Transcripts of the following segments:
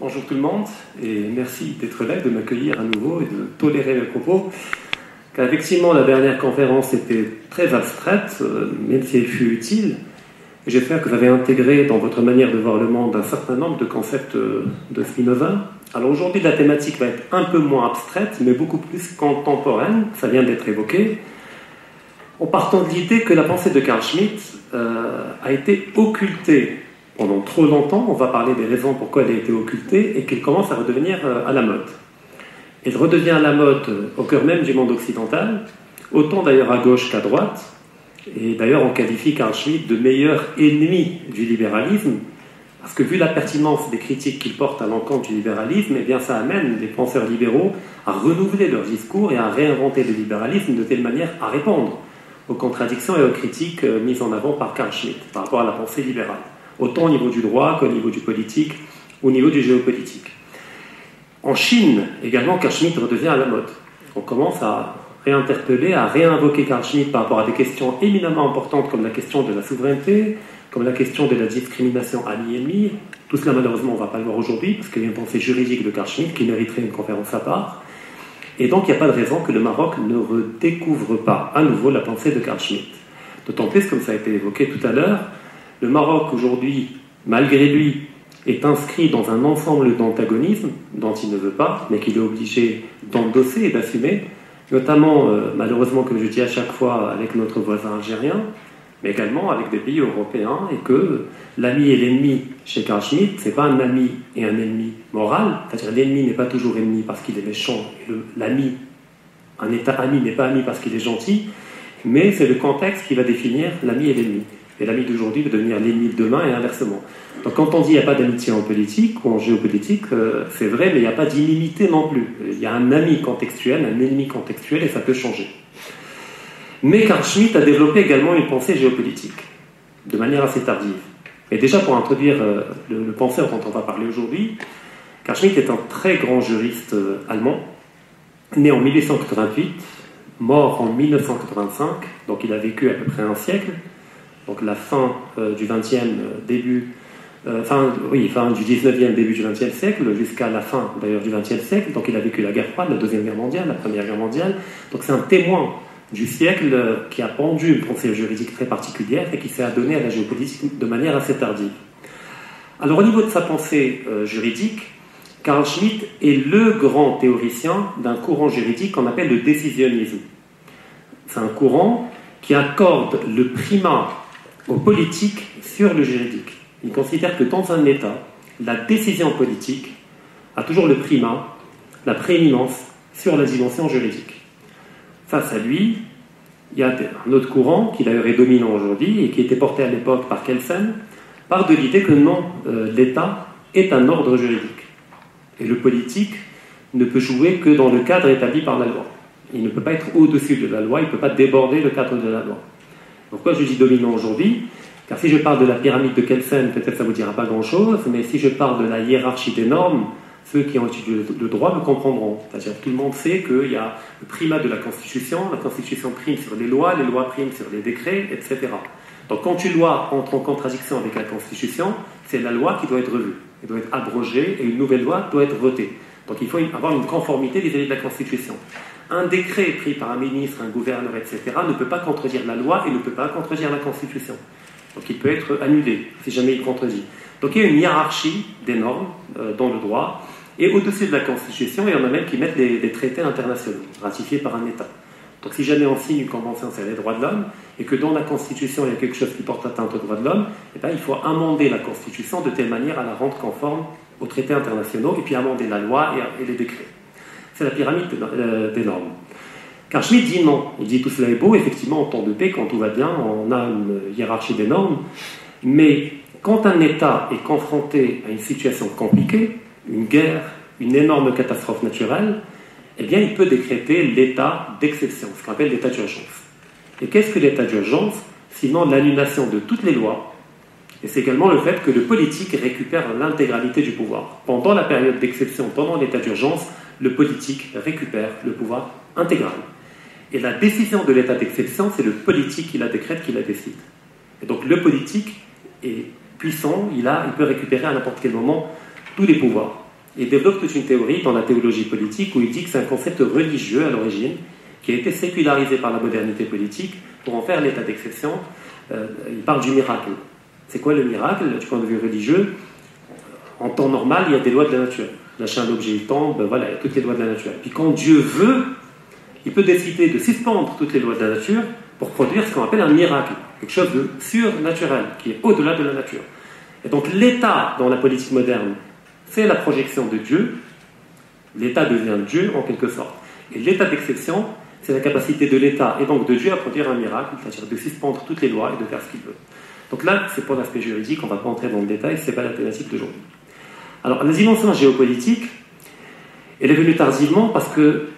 Bonjour tout le monde et merci d'être là, de m'accueillir à nouveau et de tolérer mes propos. Car effectivement, la dernière conférence était très abstraite, euh, même si elle fut utile. J'espère que vous avez intégré dans votre manière de voir le monde un certain nombre de concepts euh, de Spinoza. Alors aujourd'hui, la thématique va être un peu moins abstraite, mais beaucoup plus contemporaine. Ça vient d'être évoqué. En partant de l'idée que la pensée de Carl Schmitt euh, a été occultée pendant trop longtemps, on va parler des raisons pourquoi elle a été occultée, et qu'elle commence à redevenir euh, à la mode. Elle redevient à la mode euh, au cœur même du monde occidental, autant d'ailleurs à gauche qu'à droite, et d'ailleurs on qualifie Carl Schmitt de meilleur ennemi du libéralisme, parce que vu la pertinence des critiques qu'il porte à l'encontre du libéralisme, eh bien ça amène les penseurs libéraux à renouveler leur discours et à réinventer le libéralisme de telle manière à répondre aux contradictions et aux critiques euh, mises en avant par Carl Schmitt par rapport à la pensée libérale autant au niveau du droit qu'au niveau du politique, au niveau du géopolitique. En Chine, également, Carl Schmitt redevient à la mode. On commence à réinterpeller, à réinvoquer Carl par rapport à des questions éminemment importantes comme la question de la souveraineté, comme la question de la discrimination ami-ennemi. Tout cela, malheureusement, on ne va pas le voir aujourd'hui, parce qu'il y a une pensée juridique de Carl qui mériterait une conférence à part. Et donc, il n'y a pas de raison que le Maroc ne redécouvre pas à nouveau la pensée de Carl Schmitt. D'autant plus, comme ça a été évoqué tout à l'heure, le Maroc aujourd'hui, malgré lui, est inscrit dans un ensemble d'antagonismes dont il ne veut pas, mais qu'il est obligé d'endosser et d'assumer, notamment, euh, malheureusement, comme je dis à chaque fois, avec notre voisin algérien, mais également avec des pays européens, et que l'ami et l'ennemi chez Carl Schmitt, ce n'est pas un ami et un ennemi moral, c'est-à-dire l'ennemi n'est pas toujours ennemi parce qu'il est méchant, et l'ami, un État ami n'est pas ami parce qu'il est gentil, mais c'est le contexte qui va définir l'ami et l'ennemi. Et l'ami d'aujourd'hui va devenir l'ennemi de demain et inversement. Donc quand on dit qu'il n'y a pas d'amitié en politique ou en géopolitique, euh, c'est vrai, mais il n'y a pas d'inimité non plus. Il y a un ami contextuel, un ennemi contextuel, et ça peut changer. Mais Carl Schmitt a développé également une pensée géopolitique, de manière assez tardive. Et déjà pour introduire euh, le, penseur dont on va parler aujourd'hui, Carl Schmitt est un très grand juriste euh, allemand, né en 1888, mort en 1985, donc il a vécu à peu près un siècle donc la fin euh, du 20e, euh, début, euh, fin, oui, fin du 19e, début du 20e siècle, jusqu'à la fin d'ailleurs du 20e siècle. Donc il a vécu la guerre froide, la Deuxième Guerre mondiale, la Première Guerre mondiale. Donc c'est un témoin du siècle qui a pendu une pensée juridique très particulière et qui s'est adonné à la géopolitique de manière assez tardive. Alors au niveau de sa pensée juridique, Carl Schmitt est le grand théoricien d'un courant juridique qu'on appelle le décisionnisme. C'est un courant qui accorde le primat au politique sur le juridique. Il considère que dans un État, la décision politique a toujours le primat, la prééminence sur la dimension juridique. Face à lui, il y a un autre courant qui d'ailleurs est dominant aujourd'hui et qui était porté à l'époque par Kelsen, part de l'idée que non, euh, l'État est un ordre juridique. Et le politique ne peut jouer que dans le cadre établi par la loi. Il ne peut pas être au-dessus de la loi, il ne peut pas déborder le cadre de la loi. Pourquoi je dis dominant aujourd'hui Car si je parle de la pyramide de Kelsen, peut-être ça ne vous dira pas grand-chose, mais si je parle de la hiérarchie des normes, ceux qui ont étudié le droit me comprendront. C'est-à-dire tout le monde sait qu'il y a le primat de la Constitution, la Constitution prime sur les lois, les lois priment sur les décrets, etc. Donc quand une loi entre en contradiction avec la Constitution, c'est la loi qui doit être revue. Elle doit être abrogée et une nouvelle loi doit être votée. Donc il faut avoir une conformité vis-à-vis de la Constitution. Un décret pris par un ministre, un gouverneur, etc., ne peut pas contredire la loi et ne peut pas contredire la Constitution. Donc il peut être annulé si jamais il contredit. Donc il y a une hiérarchie des normes euh, dans le droit. Et au-dessus de la Constitution, il y en a même qui mettent des, traités internationaux ratifiés par un État. Donc si jamais on signe une convention sur les droits de l'homme et que dans la Constitution il y a quelque chose qui porte atteinte aux droits de l'homme, eh bien, il faut amender la Constitution de telle manière à la rendre conforme aux traités internationaux et puis amender la loi et les décrets c'est la pyramide euh, des normes. Car Schmitt dit non. Il dit tout cela est beau, effectivement, en temps de paix, quand tout va bien, on a une hiérarchie des normes. Mais quand un État est confronté à une situation compliquée, une guerre, une énorme catastrophe naturelle, eh bien, il peut décréter l'état d'exception, ce qu'on appelle l'état d'urgence. Et qu'est-ce que l'état d'urgence Sinon l'annulation de toutes les lois? Et c'est également le fait que le politique récupère l'intégralité du pouvoir. Pendant la période d'exception, pendant l'état d'urgence, le politique récupère le pouvoir intégral. Et la décision de l'état d'exception, c'est le politique qui la décrète, qui la décide. Et donc le politique est puissant, il, a, il peut récupérer à n'importe quel moment tous les pouvoirs. Il développe toute une théorie dans la théologie politique où il dit que c'est un concept religieux à l'origine, qui a été sécularisé par la modernité politique pour en faire l'état d'exception. Euh, il parle du miracle. C'est quoi le miracle? Du point de vue religieux, en temps normal, il y a des lois de la nature. Lâcher un objet, il tombe, voilà, il y a toutes les lois de la nature. Puis quand Dieu veut, il peut décider de suspendre toutes les lois de la nature pour produire ce qu'on appelle un miracle, quelque chose de surnaturel, qui est au-delà de la nature. Et donc l'État dans la politique moderne, c'est la projection de Dieu. L'État devient Dieu en quelque sorte. Et l'état d'exception, c'est la capacité de l'État et donc de Dieu à produire un miracle, c'est-à-dire de suspendre toutes les lois et de faire ce qu'il veut. Donc là, c'est pour l'aspect juridique, on ne va pas entrer dans le détail, ce n'est pas la thématique d'aujourd'hui. Alors, la dimension géopolitique, elle est venue tardivement parce que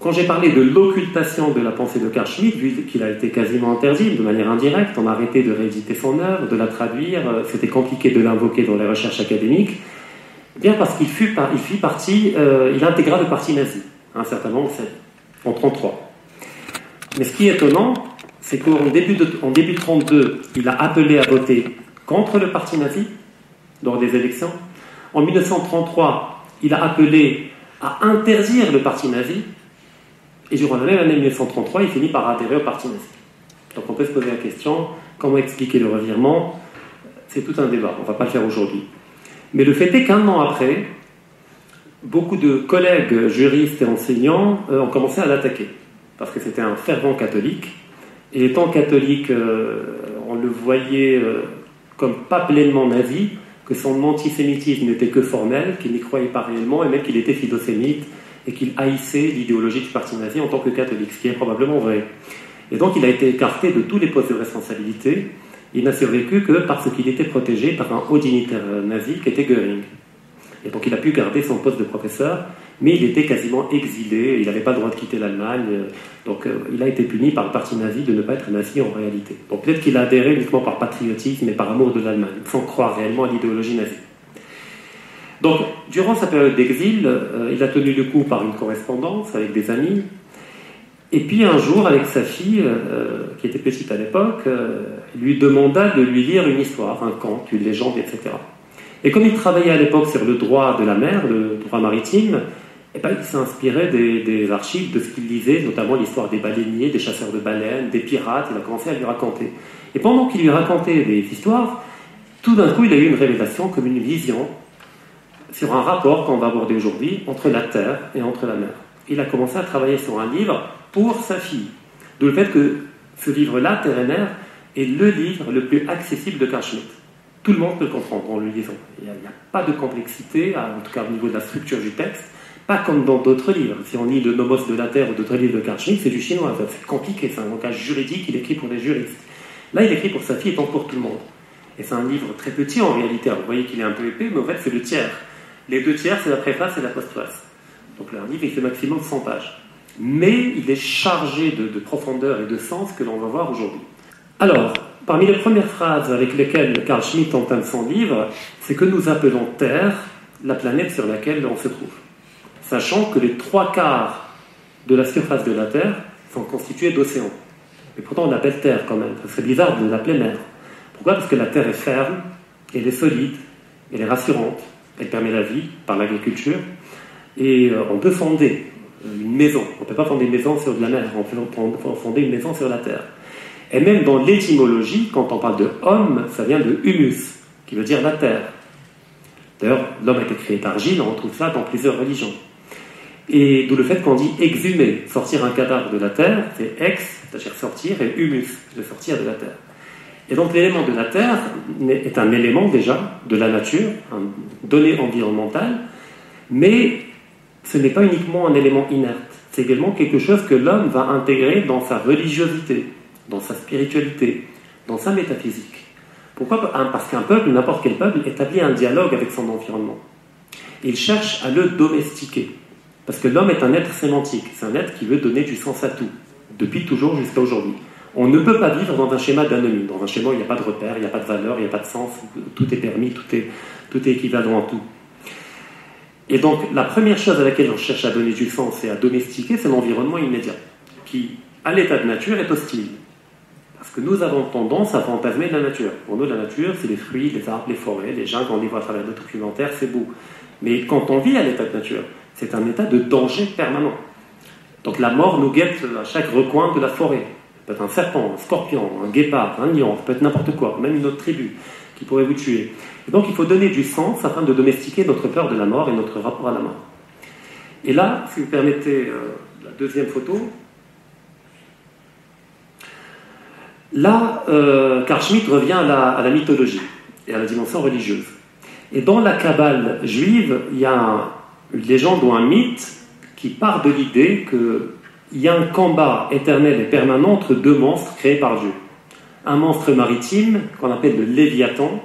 quand j'ai parlé de l'occultation de la pensée de Carl Schmitt, vu qu'il a été quasiment interdit de manière indirecte, on a arrêté de rééditer son œuvre, de la traduire, euh, c'était compliqué de l'invoquer dans les recherches académiques, eh bien parce qu'il fut, il fit partie, euh, il intégra le parti nazi, un certain nombre, en 1933. Mais ce qui est étonnant, c'est qu'en début de, en début 32, il a appelé à voter contre le parti nazi lors des élections. En 1933, il a appelé à interdire le parti nazi et durant la même année 1933, il finit par adhérer au parti nazi. Donc on peut se poser la question, comment expliquer le revirement? C'est tout un débat, on ne va pas le faire aujourd'hui. Mais le fait est qu'un an après, beaucoup de collègues juristes et enseignants euh, ont commencé à l'attaquer, parce que c'était un fervent catholique. Et étant catholique, euh, on le voyait euh, comme pas pleinement nazi, que son antisémitisme n'était que formel, qu'il n'y croyait pas réellement, et même qu'il était philosémite, et qu'il haïssait l'idéologie du parti nazi en tant que catholique, ce qui est probablement vrai. Et donc il a été écarté de tous les postes de responsabilité. Il n'a survécu que parce qu'il était protégé par un haut dignitaire nazi qui était Göring. Et donc il a pu garder son poste de professeur, mais il était quasiment exilé, il n'avait pas le droit de quitter l'Allemagne, donc euh, il a été puni par le parti nazi de ne pas être nazi en réalité. Donc peut-être qu'il a adhéré uniquement par patriotisme et par amour de l'Allemagne, sans croire réellement à l'idéologie nazie. Donc, durant sa période d'exil, euh, il a tenu le coup par une correspondance avec des amis. Et puis un jour, avec sa fille, euh, qui était petite à l'époque, il lui demanda de lui lire une histoire, un conte, une légende, etc. Et comme il travaillait à l'époque sur le droit de la mer, le droit maritime, eh ben, il s'inspirait des, des, archives de ce qu'il lisait, notamment l'histoire des baleiniers, des chasseurs de baleines, des pirates. Il a commencé à lui raconter. Et pendant qu'il lui racontait des histoires, tout d'un coup, il a eu une révélation comme une vision sur un rapport qu'on va aborder aujourd'hui entre la terre et entre la mer. Il a commencé à travailler sur un livre pour sa fille. D'où le fait que ce livre-là, Terre et mer, est le livre le plus accessible de Schmitt. Tout le monde peut le comprendre en le lisant. Il n'y a, pas de complexité, en tout cas au niveau de la structure du texte, pas comme dans d'autres livres. Si on lit le Nomos de la Terre ou d'autres livres de Carl Schmitt, c'est du chinois, c'est compliqué, c'est un langage juridique, il écrit pour les juristes. Là, il écrit pour sa fille et pour tout le monde. Et c'est un livre très petit en réalité. vous voyez qu'il est un peu épais, mais en fait, c'est le tiers. Les deux tiers, c'est la préface et la postface. Donc là, un livre, il fait maximum 100 pages. Mais il est chargé de, de profondeur et de sens que l'on va voir aujourd'hui. Alors, Parmi les premières phrases avec lesquelles Carl Schmitt entame son livre, c'est que nous appelons Terre la planète sur laquelle on se trouve. Sachant que les trois quarts de la surface de la Terre sont constitués d'océans. Et pourtant on l'appelle Terre quand même. C'est bizarre de l'appeler mer. Pourquoi? Parce que la Terre est ferme, elle est solide, elle est rassurante, elle permet la vie par l'agriculture, et euh, on peut fonder une maison. On ne peut pas fonder une maison sur de la mer, on peut fonder une maison sur la Terre. Et même dans l'étymologie, quand on parle de homme, ça vient de humus, qui veut dire la terre. D'ailleurs, l'homme a été créé d'argile, on retrouve ça dans plusieurs religions. Et d'où le fait qu'on dit exhumer, sortir un cadavre de la terre, c'est ex, c'est-à-dire sortir, et humus, de sortir de la terre. Et donc l'élément de la terre est un élément déjà de la nature, un donné environnemental, mais ce n'est pas uniquement un élément inerte, c'est également quelque chose que l'homme va intégrer dans sa religiosité, dans sa spiritualité, dans sa métaphysique. Pourquoi Parce qu'un peuple, n'importe quel peuple, établit un dialogue avec son environnement. Il cherche à le domestiquer. Parce que l'homme est un être sémantique, c'est un être qui veut donner du sens à tout, depuis toujours jusqu'à aujourd'hui. On ne peut pas vivre dans un schéma d'anomie. Dans un schéma, il n'y a pas de repère, il n'y a pas de valeur, il n'y a pas de sens, tout est permis, tout est, tout est équivalent en tout. Et donc, la première chose à laquelle on cherche à donner du sens et à domestiquer, c'est l'environnement immédiat, qui, à l'état de nature, est hostile Parce que nous avons tendance à fantasmer la nature. Pour nous, la nature, c'est les fruits, les arbres, les forêts, les gens, on les voit à travers le documentaires, c'est beau. Mais quand on vit à l'état de nature, c'est un état de danger permanent. Donc la mort nous guette à chaque recoin de la forêt. Ça peut être un serpent, un scorpion, un guépard, un lion, ça peut être n'importe quoi, même une autre tribu qui pourrait vous tuer. Et donc il faut donner du sens afin de domestiquer notre peur de la mort et notre rapport à la mort. Et là, si vous permettez euh, la deuxième photo, là, euh, Karl revient à la, à la, mythologie et à la dimension religieuse. Et dans la Kabbale juive, il y a une légende ou un mythe qui part de l'idée qu'il y a un combat éternel et permanent entre deux monstres créés par Dieu. Un monstre maritime qu'on appelle le Léviathan,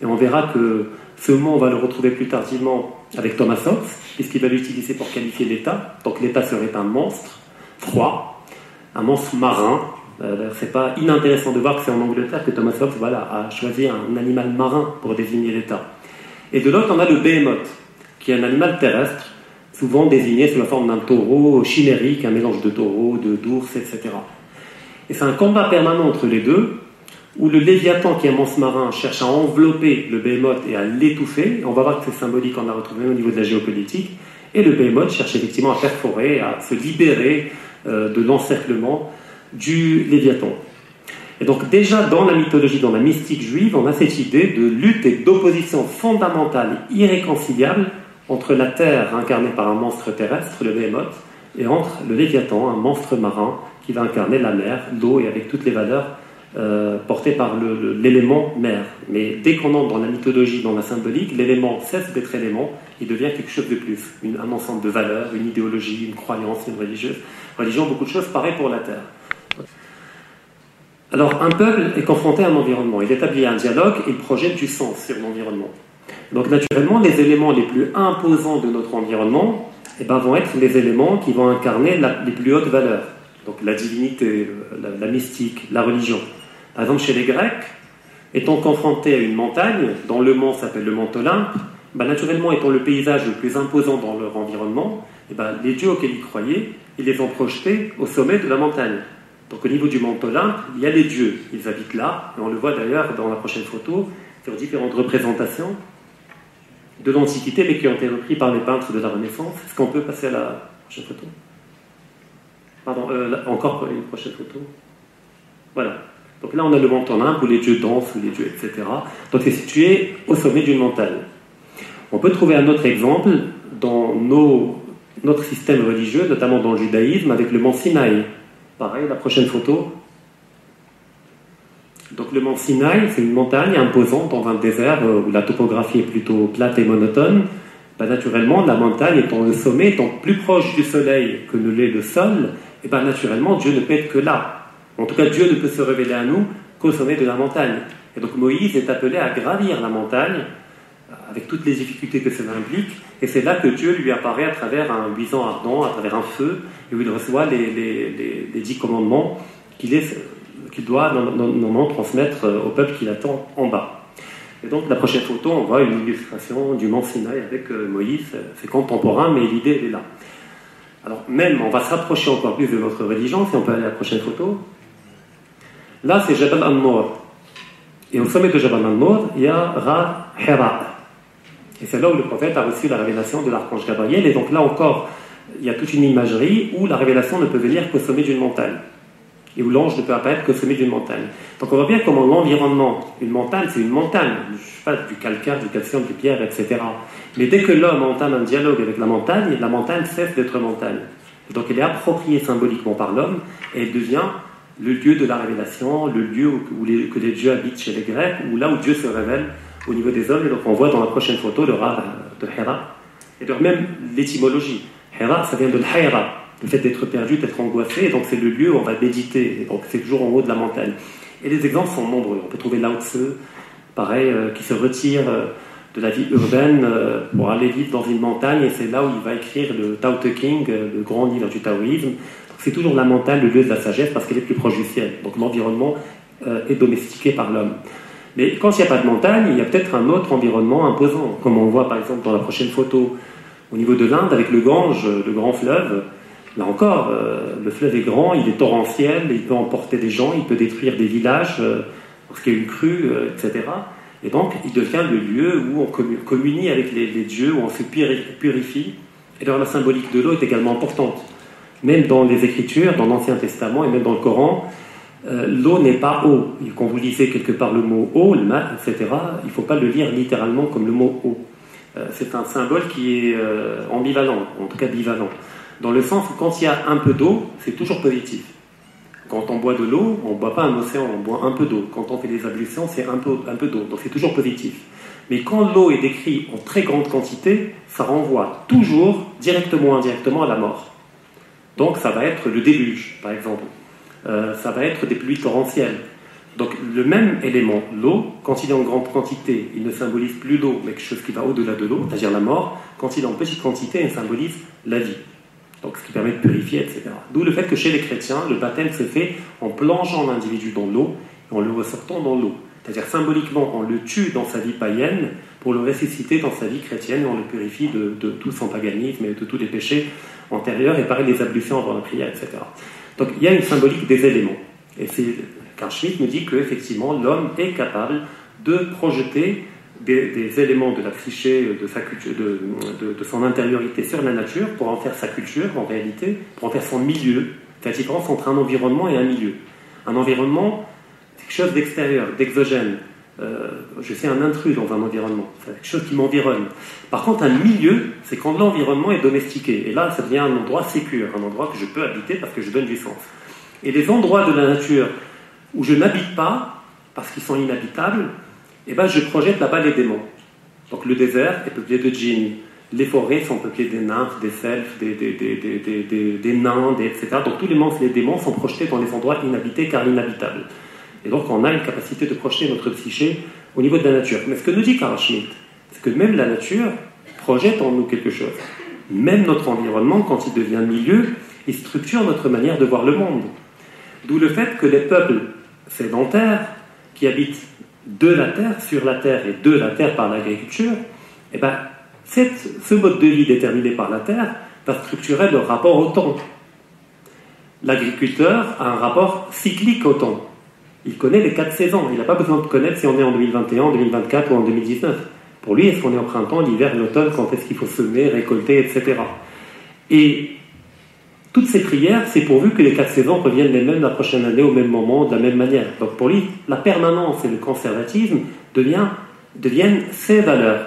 et on verra que ce mot, on va le retrouver plus tardivement avec Thomas Hobbes, puisqu'il va l'utiliser pour qualifier l'État. Donc l'État serait un monstre froid, un monstre marin. Euh, c'est pas inintéressant de voir que c'est en Angleterre que Thomas Hobbes voilà, a choisi un animal marin pour désigner l'État. Et de l'autre, on a le behemoth, qui est un animal terrestre, souvent désigné sous la forme d'un taureau chimérique, un mélange de taureau, de d'ours, etc. Et c'est un combat permanent entre les deux, où le Léviathan, qui est un monstre marin, cherche à envelopper le Behemoth et à l'étouffer. On va voir que c'est symbolique, on a retrouvé au niveau de la géopolitique. Et le Behemoth cherche effectivement à perforer, à se libérer euh, de l'encerclement du Léviathan. Et donc déjà dans la mythologie, dans la mystique juive, on a cette idée de lutte et d'opposition fondamentale, irréconciliable entre la terre incarnée par un monstre terrestre, le Behemoth, et entre le Léviathan, un monstre marin qui va incarner la mer, l'eau et avec toutes les valeurs euh, portées par l'élément mer. Mais dès qu'on entre dans la mythologie, dans la symbolique, l'élément cesse d'être élément, il devient quelque chose de plus, un ensemble de valeurs, une idéologie, une croyance, une religieuse. Religion, beaucoup de choses, pareil pour la terre. Alors, un peuple est confronté à un environnement. Il établit un dialogue il projette du sens sur l'environnement. Donc, naturellement, les éléments les plus imposants de notre environnement eh ben, vont être les éléments qui vont incarner les plus hautes valeurs. Donc, la divinité, la, mystique, la religion. Par exemple, chez les Grecs, étant confrontés à une montagne, dont le mont s'appelle le mont Olympe, ben, naturellement, étant le paysage le plus imposant dans leur environnement, eh ben, les dieux auxquels ils croyaient, ils les ont projetés au sommet de la montagne. Donc au niveau du mont Olympe, il y a les dieux. Ils habitent là, et on le voit d'ailleurs dans la prochaine photo, sur différentes représentations de l'Antiquité, mais qui ont été repris par les peintres de la Renaissance. Est-ce qu'on peut passer à la prochaine photo? Pardon, euh, encore une prochaine photo. Voilà. Donc là, on a le mont Olympe où les dieux dansent, où les dieux, etc. Donc c'est situé au sommet d'une montagne. On peut trouver un autre exemple dans notre système religieux, notamment dans le judaïsme, avec le mont Sinaï. Pareil, la prochaine photo. Donc le mont Sinaï, c'est une montagne imposante dans un désert euh, où la topographie est plutôt plate et monotone. Ben, naturellement, la montagne étant le sommet, étant plus proche du soleil que ne l'est le sol, et ben, naturellement, Dieu ne peut être que là. En tout cas, Dieu ne peut se révéler à nous qu'au sommet de la montagne. Et donc Moïse est appelé à gravir la montagne, avec toutes les difficultés que cela implique, et c'est là que Dieu lui apparaît à travers un buisson ardent, à travers un feu, et où il reçoit les, dix commandements qu'il doit normalement transmettre euh, au peuple qui l'attend en bas. Et donc la prochaine photo, on voit une illustration du mont Sinaï avec euh, Moïse, c'est contemporain, mais l'idée est là. Alors même, on va se rapprocher encore plus de notre religion, si on peut aller à la prochaine photo. Là, c'est Jabal al-Nour. Et au sommet de Jabal al-Nour, il y a Ra Hera. Et c'est là où le prophète a reçu la révélation de l'archange Gabriel. Et donc là encore, il y a toute une imagerie où la révélation ne peut venir qu'au sommet d'une montagne. Et où l'ange ne peut apparaître qu'au sommet d'une montagne. Donc on voit bien comment l'environnement, une montagne, c'est une montagne, je pas, du calcaire, du calcium, du pierre, etc. Mais dès que l'homme entame un dialogue avec la montagne, la montagne cesse d'être montagne. Donc elle est appropriée symboliquement par l'homme et elle devient le lieu de la révélation, le lieu où les, que les dieux habitent chez les Grecs, ou là où Dieu se révèle au niveau des hommes. Et donc on voit dans la prochaine photo le rat de Hera. Et donc même l'étymologie. Hera, ça vient de l'Haïra, le fait d'être perdu, d'être angoissé. Et donc c'est le lieu où on va méditer. Et donc c'est toujours en haut de la montagne. Et les exemples sont nombreux. On peut trouver Lao Tse, pareil, euh, qui se retire euh, de la vie urbaine euh, pour aller vivre dans une montagne. Et c'est là où il va écrire le Tao Te King, le grand livre du taoïsme. C'est toujours la montagne, le lieu de la sagesse, parce qu'elle est plus proche du ciel. Donc l'environnement est domestiqué par l'homme. Mais quand il n'y a pas de montagne, il y a peut-être un autre environnement imposant, comme on voit par exemple dans la prochaine photo au niveau de l'Inde avec le Gange, le grand fleuve. Là encore, euh, le fleuve est grand, il est torrentiel, il peut emporter des gens, il peut détruire des villages euh, lorsqu'il y a une crue, euh, etc. Et donc, il devient le lieu où on communie avec les, dieux, où on se purifie. Et alors, la symbolique de l'eau est également importante. Même dans les Écritures, dans l'Ancien Testament et même dans le Coran, l'eau n'est pas eau. Quand vous lisez quelque part le mot eau, le mat, etc., il ne faut pas le lire littéralement comme le mot eau. c'est un symbole qui est ambivalent, en tout cas bivalent dans le sens où quand il y a un peu d'eau, c'est toujours positif. Quand on boit de l'eau, on ne boit pas un océan, on boit un peu d'eau. Quand on fait des ablutions, c'est un peu, un peu d'eau, donc c'est toujours positif. Mais quand l'eau est décrite en très grande quantité, ça renvoie toujours, directement ou indirectement, à la mort. Donc ça va être le déluge, par exemple. Euh, ça va être des pluies torrentielles. Donc le même élément, l'eau, quand il est en grande quantité, il ne symbolise plus l'eau, mais quelque chose qui va au-delà de l'eau, c'est-à-dire la mort. Quand il est en petite quantité, il symbolise la vie donc ce qui permet de purifier, etc. D'où le fait que chez les chrétiens, le baptême se fait en plongeant l'individu dans l'eau et en le ressortant dans l'eau. C'est-à-dire symboliquement, on le tue dans sa vie païenne pour le ressusciter dans sa vie chrétienne et on le purifie de, tout son paganisme et de tous les péchés antérieurs et pareil des ablutions avant la prière, etc. Donc il y a une symbolique des éléments. Et c'est Carl Schmitt nous dit qu'effectivement l'homme est capable de projeter des, éléments de la psyché, de, sa culture, de, son intériorité sur la nature pour en faire sa culture en réalité, pour en faire son milieu. C'est la différence entre un environnement et un milieu. Un environnement, c'est quelque chose d'extérieur, d'exogène. Euh, je suis un intrus dans un environnement, c'est quelque chose qui m'environne. Par contre, un milieu, c'est quand l'environnement est domestiqué. Et là, ça devient un endroit sécur, un endroit que je peux habiter parce que je donne du sens. Et les endroits de la nature où je n'habite pas, parce qu'ils sont inhabitables, eh ben, je projette là-bas les démons. Donc le désert est peuplé de djinns. Les forêts sont peuplées des nymphes, des selfs, des, des, des, des nains, etc. Donc tous les monstres, les démons sont projetés dans les endroits inhabités car inhabitables. Et donc on a une capacité de projeter notre psyché au niveau de la nature. Mais ce que nous dit Karl Schmitt, c'est que même la nature projette en nous quelque chose. Même notre environnement, quand il devient milieu, il structure notre manière de voir le monde. D'où le fait que les peuples sédentaires qui habitent de la terre, sur la terre et de la terre par l'agriculture, eh ben, ce mode de vie déterminé par la terre va structurer le rapport au temps. L'agriculteur a un rapport cyclique au temps. Il connaît les quatre saisons. Il n'a pas besoin de connaître si on est en 2021, en 2024 ou en 2019. Pour lui, est-ce qu'on est au printemps, l'hiver, l'automne, quand est-ce qu'il faut semer, récolter, etc. Et toutes ces prières, c'est pourvu que les quatre saisons reviennent les mêmes la prochaine année au même moment, de la même manière. Donc pour lui, la permanence et le conservatisme deviennent ses valeurs.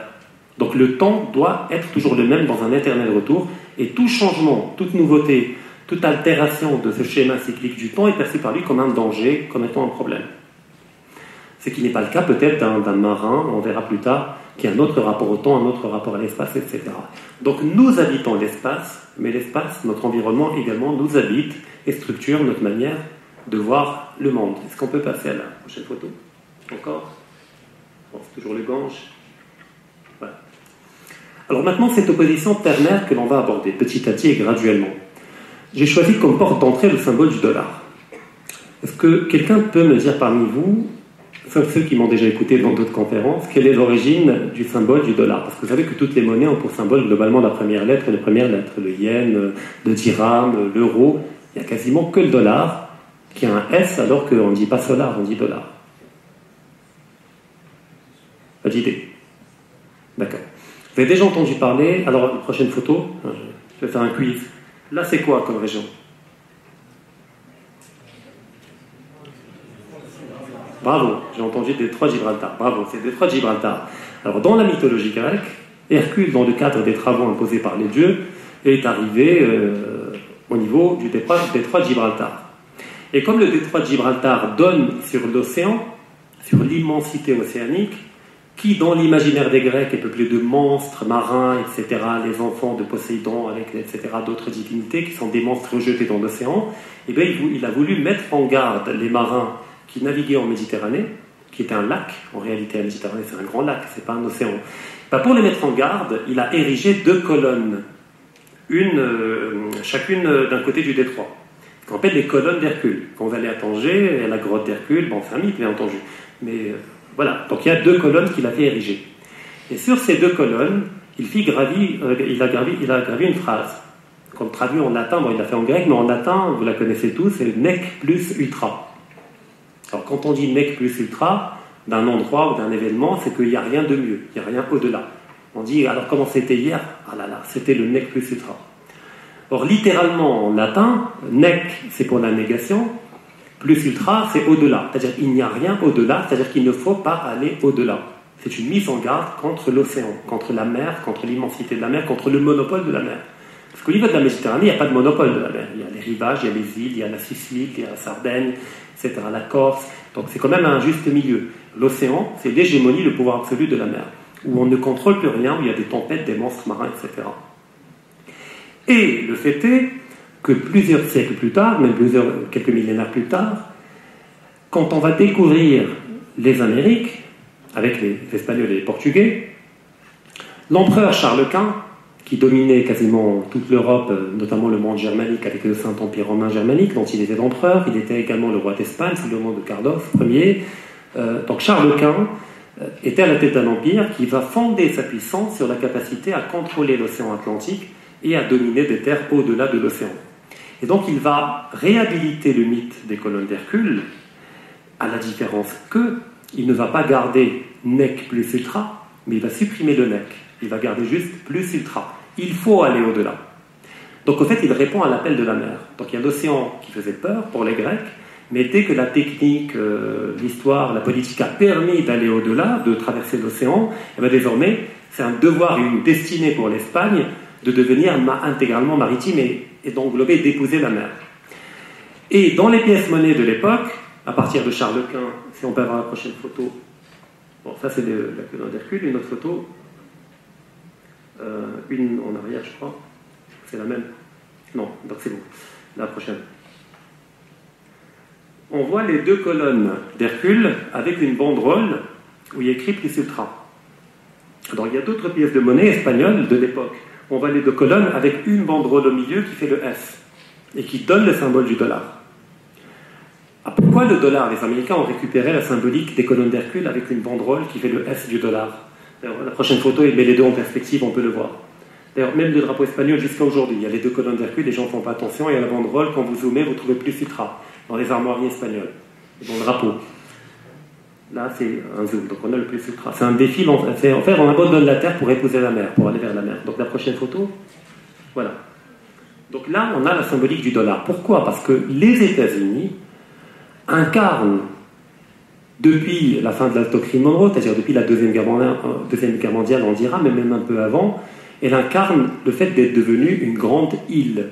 Donc le temps doit être toujours le même dans un éternel retour, et tout changement, toute nouveauté, toute altération de ce schéma cyclique du temps est perçu par lui comme un danger, comme étant un problème. Ce qui n'est pas le cas peut-être d'un marin, on verra plus tard, qui a un autre rapport au temps, un autre rapport à l'espace, etc. Donc nous habitons l'espace, mais l'espace, notre environnement également, nous habite et structure notre manière de voir le monde. Est-ce qu'on peut passer à la prochaine photo? Encore? C'est toujours le Gange. Voilà. Alors maintenant, cette opposition ternaire que l'on va aborder petit à petit et graduellement. J'ai choisi comme porte d'entrée le symbole du dollar. Est-ce que quelqu'un peut me dire parmi vous sauf ceux qui m'ont déjà écouté dans d'autres conférences, quelle est l'origine du symbole du dollar? Parce que vous savez que toutes les monnaies ont pour symbole globalement la première lettre et les premières lettres. Le yen, le dirham, l'euro. Il n'y a quasiment que le dollar qui a un S alors qu'on ne dit pas solar, on dit dollar. Pas d'idée. D'accord. Vous avez déjà entendu parler, alors prochaine photo, je vais faire un quiz. Là, c'est quoi comme région? Bravo, j'ai entendu Détroit de Gibraltar. Bravo, c'est Détroit Gibraltar. Alors, dans la mythologie grecque, Hercule, dans le cadre des travaux imposés par les dieux, est arrivé euh, au niveau du détroit, de Gibraltar. Et comme le détroit de Gibraltar donne sur l'océan, sur l'immensité océanique, qui dans l'imaginaire des Grecs est peuplé de monstres marins, etc., les enfants de Poséidon, avec, etc., d'autres divinités qui sont des monstres jetés dans l'océan, eh bien, il a voulu mettre en garde les marins qui naviguait en Méditerranée, qui était un lac, en réalité la Méditerranée c'est un grand lac, c'est pas un océan. Bah, pour les mettre en garde, il a érigé deux colonnes, une, euh, chacune d'un côté du détroit, qu'on appelle les colonnes d'Hercule. Quand vous allez à Tanger, à la grotte d'Hercule, bon, c'est un mythe bien entendu, mais euh, voilà, donc il y a deux colonnes qu'il a fait ériger. Et sur ces deux colonnes, il, fit gravi, euh, il, a gravi, il a gravi une phrase comme traduit en latin, bon, il l'a fait en grec, mais en latin, vous la connaissez tous, c'est nec plus ultra. Alors quand on dit nec plus ultra, d'un endroit ou d'un événement, c'est qu'il n'y a rien de mieux, il n'y a rien au-delà. On dit, alors comment c'était hier? Ah là là, c'était le nec plus ultra. Or, littéralement en latin, nec, c'est pour la négation, plus ultra, c'est au-delà. C'est-à-dire qu'il n'y a rien au-delà, c'est-à-dire qu'il ne faut pas aller au-delà. C'est une mise en garde contre l'océan, contre la mer, contre l'immensité de la mer, contre le monopole de la mer. Parce qu'au niveau de la Méditerranée, il n'y a pas de monopole de la mer. Il y a les rivages, il y a les îles, il y a la Sicile, il y a la Sardaigne, etc., la Corse. Donc c'est quand même un juste milieu. L'océan, c'est l'hégémonie, le pouvoir absolu de la mer, où on ne contrôle plus rien, où il y a des tempêtes, des monstres marins, etc. Et le fait est que plusieurs siècles plus tard, même plusieurs, quelques millénaires plus tard, quand on va découvrir les Amériques, avec les Espagnols et les Portugais, l'empereur Charles Quint, qui dominait quasiment toute l'Europe, notamment le monde germanique avec le Saint-Empire romain germanique, dont il était l'empereur, il était également le roi d'Espagne sous le nom de Carlos Ier. Euh, donc Charles Quint euh, était à la tête d'un empire qui va fonder sa puissance sur la capacité à contrôler l'océan Atlantique et à dominer des terres au-delà de l'océan. Et donc il va réhabiliter le mythe des colonnes d'Hercule, à la différence que il ne va pas garder nec plus ultra, mais il va supprimer le nec. Il va garder juste plus ultra. Il faut aller au-delà. Donc au fait, il répond à l'appel de la mer. Donc il y a l'océan qui faisait peur pour les Grecs, mais dès que la technique, euh, l'histoire, la politique a permis d'aller au-delà, de traverser l'océan, et eh bien désormais, c'est un devoir et une destinée pour l'Espagne de devenir intégralement maritime et, d'englober, d'épouser la mer. Et dans les pièces monnaies de l'époque, à partir de Charles Quint, si on peut avoir la prochaine photo, bon, ça c'est la colonne d'Hercule, une autre photo, euh, une en arrière, je crois, c'est la même. Non, donc c'est bon, la prochaine. On voit les deux colonnes d'Hercule avec une banderole où il a écrit plus ultra. Alors il y a d'autres pièces de monnaie espagnoles de l'époque on voit les deux colonnes avec une banderole au milieu qui fait le S et qui donne le symbole du dollar. Ah, pourquoi le dollar? Les Américains ont récupéré la symbolique des colonnes d'Hercule avec une banderole qui fait le S du dollar. La prochaine photo, met les deux en perspective, on peut le voir. D'ailleurs, même le drapeau espagnol jusqu'à aujourd'hui, il y a les deux colonnes d'Hercule, les gens ne font pas attention, et à la banderole, quand vous zoomez, vous trouvez plus Citra dans les armoiries espagnoles, dans le drapeau. Là, c'est un zoom, donc on a le plus ultra. C'est un défi, c'est en fait, on abandonne la Terre pour épouser la mer, pour aller vers la mer. Donc la prochaine photo, voilà. Donc là, on a la symbolique du dollar. Pourquoi? Parce que les États-Unis incarnent, depuis la fin de la doctrine Monroe, c'est-à-dire depuis la Deuxième Guerre, mondiale, euh, Deuxième Guerre mondiale, on dira, mais même un peu avant, elle incarne le fait d'être devenue une grande île.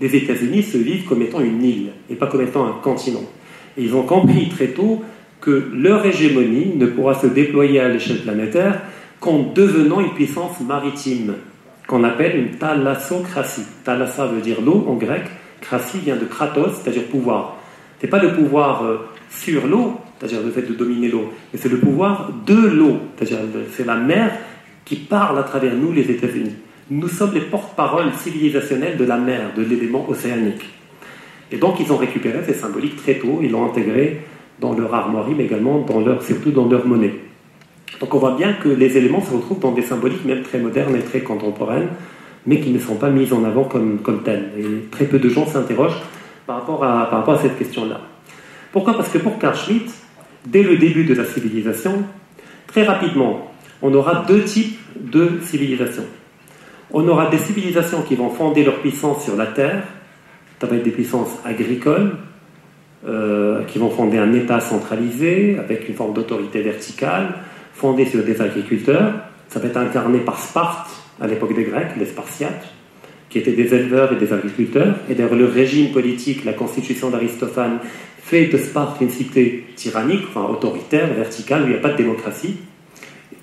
Les États-Unis se vivent comme étant une île, et pas comme étant un continent. Ils ont compris très tôt que leur hégémonie ne pourra se déployer à l'échelle planétaire qu'en devenant une puissance maritime, qu'on appelle une thalassocratie. Thalassa veut dire l'eau en grec, cratie vient de kratos, c'est-à-dire pouvoir. Ce n'est pas le pouvoir euh, sur l'eau, c'est-à-dire le fait de dominer l'eau, mais c'est le pouvoir de l'eau, c'est-à-dire c'est la mer qui parle à travers nous, les États-Unis. Nous sommes les porte-paroles civilisationnels de la mer, de l'élément océanique. Et donc ils ont récupéré ces symboliques très tôt, ils l'ont intégré dans leur armoirie, mais également dans leur, surtout dans leur monnaie. Donc on voit bien que les éléments se retrouvent dans des symboliques même très modernes et très contemporaines, mais qui ne sont pas mis en avant comme, tels. Et très peu de gens s'interrogent par rapport à, par rapport à cette question-là. Pourquoi? Parce que pour Carl Schmitt, dès le début de la civilisation, très rapidement, on aura deux types de civilisations. On aura des civilisations qui vont fonder leur puissance sur la terre, ça va être des puissances agricoles, euh, qui vont fonder un État centralisé avec une forme d'autorité verticale, fondé sur des agriculteurs. Ça va être incarné par Sparte à l'époque des Grecs, les Spartiates, qui étaient des éleveurs et des agriculteurs. Et d'ailleurs, le régime politique, la constitution d'Aristophane, fait de Sparte une cité tyrannique, enfin autoritaire, verticale, où il n'y a pas de démocratie.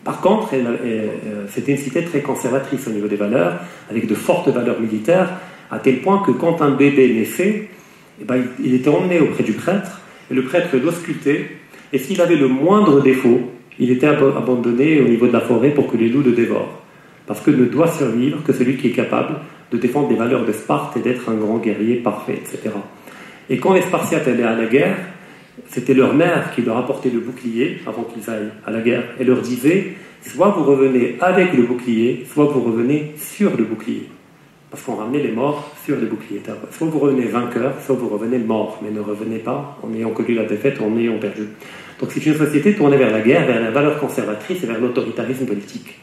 Par contre, euh, c'était une cité très conservatrice au niveau des valeurs, avec de fortes valeurs militaires, à tel point que quand un bébé naissait, eh ben, il était emmené auprès du prêtre, et le prêtre l'auscultait, et s'il avait le moindre défaut, il était abandonné au niveau de la forêt pour que les loups le dévorent. Parce que ne doit survivre que celui qui est capable de défendre les valeurs de Sparte et d'être un grand guerrier parfait, etc. Et quand les Spartiates allaient à la guerre, c'était leur mère qui leur apportait le bouclier avant qu'ils aillent à la guerre et leur disait soit vous revenez avec le bouclier, soit vous revenez sur le bouclier. parce qu'on ramenait les morts sur les boucliers. Soit vous revenez vainqueur, soit vous revenez mort, mais ne revenez pas en ayant connu la défaite ou en ayant perdu. Donc c'est une société tournée vers la guerre, vers la valeur conservatrice et vers l'autoritarisme politique.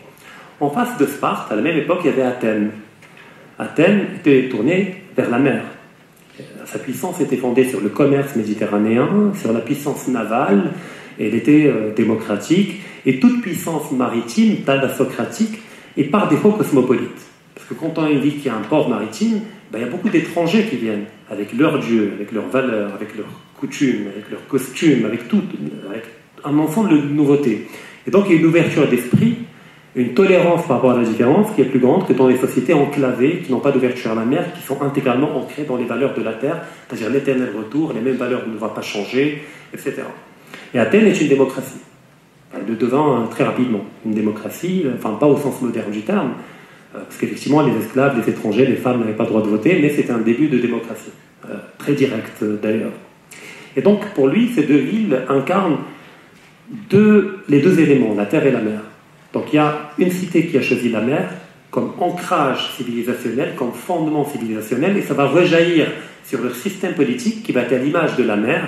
En face de Sparte, à la même époque, il y avait Athènes. Athènes était tournée vers la mer. Sa puissance était fondée sur le commerce méditerranéen, sur la puissance navale, elle était euh, démocratique, et toute puissance maritime, socratique, est par défaut cosmopolite. Parce que quand on dit qu'il y a un port maritime, ben, il y a beaucoup d'étrangers qui viennent, avec leurs dieux, avec leurs valeurs, avec leurs coutumes, avec leurs costumes, avec tout, avec un ensemble de nouveautés. Et donc il y a une ouverture d'esprit une tolérance par rapport à la différence qui est plus grande que dans les sociétés enclavées, qui n'ont pas d'ouverture à la mer, qui sont intégralement ancrées dans les valeurs de la terre, c'est-à-dire l'éternel retour, les mêmes valeurs ne vont pas changer, etc. Et Athènes est une démocratie. Elle devint très rapidement une démocratie, enfin pas au sens moderne du terme, euh, parce qu'effectivement les esclaves, les étrangers, les femmes n'avaient pas le droit de voter, mais c'était un début de démocratie, euh, très direct d'ailleurs. Et donc pour lui, ces deux villes incarnent les deux éléments, la terre et la mer. Donc il y a une cité qui a choisi la mer comme ancrage civilisationnel, comme fondement civilisationnel, et ça va rejaillir sur leur système politique qui va être à l'image de la mer,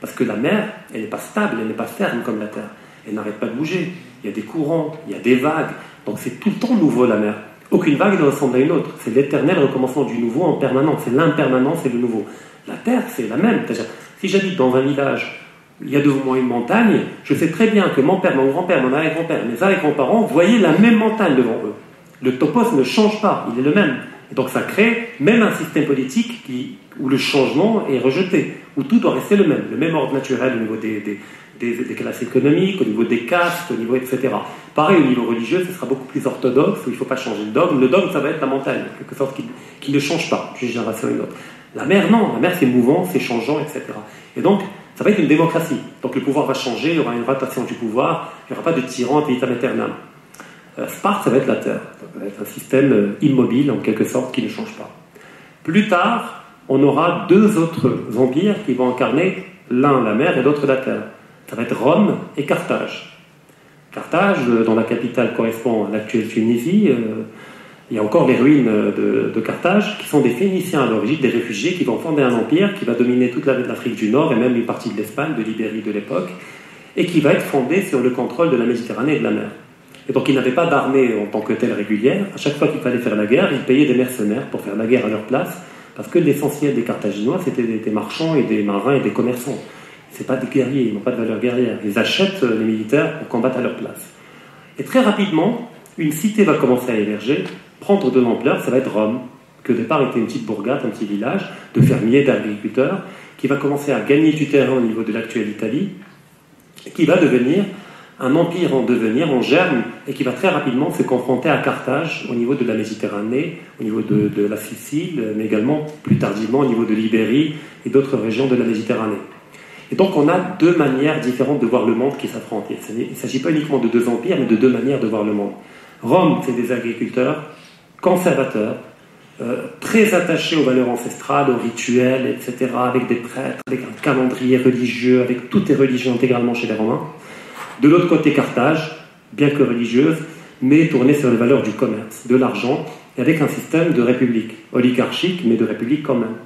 parce que la mer, elle n'est pas stable, elle n'est pas ferme comme la terre. Elle n'arrête pas de bouger. Il y a des courants, il y a des vagues. Donc c'est tout le temps nouveau la mer. Aucune vague ne ressemble à une autre. C'est l'éternel recommencement du nouveau en permanence. C'est l'impermanence et le nouveau. La terre, c'est la même. Si j'habite dans un village il y a devant moi une montagne, je sais très bien que mon père, mon grand-père, mon arrière-grand-père, mes arrière-grands-parents voyaient la même montagne devant eux. Le topos ne change pas, il est le même. Et donc ça crée même un système politique où le changement est rejeté, où tout doit rester le même, le même ordre naturel au niveau des, classes économiques, au niveau des castes, au niveau etc. Pareil au niveau religieux, ce sera beaucoup plus orthodoxe, où il ne faut pas changer le dogme. Le dogme, ça va être la montagne, quelque sorte qui, qui ne change pas d'une génération à une autre. La mer, non, la mer c'est mouvant, c'est changeant, etc. Et donc, ça va être une démocratie. Donc le pouvoir va changer, il y aura une rotation du pouvoir, il n'y aura pas de tyran à vitam aeternam. Euh, Sparte, ça va être la Terre. Ça va être un système euh, immobile, en quelque sorte, qui ne change pas. Plus tard, on aura deux autres empires qui vont incarner l'un la mer et l'autre la terre. Ça va être Rome et Carthage. Carthage, euh, dont la capitale correspond à l'actuelle Tunisie, il y a encore les ruines de, Carthage, qui sont des Phéniciens à l'origine, des réfugiés qui vont fonder un empire qui va dominer toute l'Afrique du Nord et même une partie de l'Espagne, de l'Ibérie de l'époque, et qui va être fondé sur le contrôle de la Méditerranée et de la mer. Et donc ils n'avaient pas d'armée en tant que telle régulière. À chaque fois qu'il fallait faire la guerre, ils payaient des mercenaires pour faire la guerre à leur place, parce que l'essentiel des Carthaginois, c'était des, marchands et des marins et des commerçants. Ce pas des guerriers, ils n'ont pas de valeur guerrière. Ils achètent les militaires pour combattre à leur place. Et très rapidement, une cité va commencer à émerger prendre de l'ampleur, ça va être Rome, qui au départ était une petite bourgade, un petit village de fermiers, d'agriculteurs, qui va commencer à gagner du terrain au niveau de l'actuelle Italie, qui va devenir un empire en devenir, en germe, et qui va très rapidement se confronter à Carthage au niveau de la Méditerranée, au niveau de, de la Sicile, mais également plus tardivement au niveau de l'Ibérie et d'autres régions de la Méditerranée. Et donc on a deux manières différentes de voir le monde qui s'affrontent. Il ne s'agit pas uniquement de deux empires, mais de deux manières de voir le monde. Rome, c'est des agriculteurs, conservateur, euh, très attaché aux valeurs ancestrales, aux rituels, etc., avec des prêtres, avec un calendrier religieux, avec toutes les religions intégralement chez les Romains. De l'autre côté, Carthage, bien que religieuse, mais tournée sur les valeurs du commerce, de l'argent, et avec un système de république, oligarchique, mais de république quand même,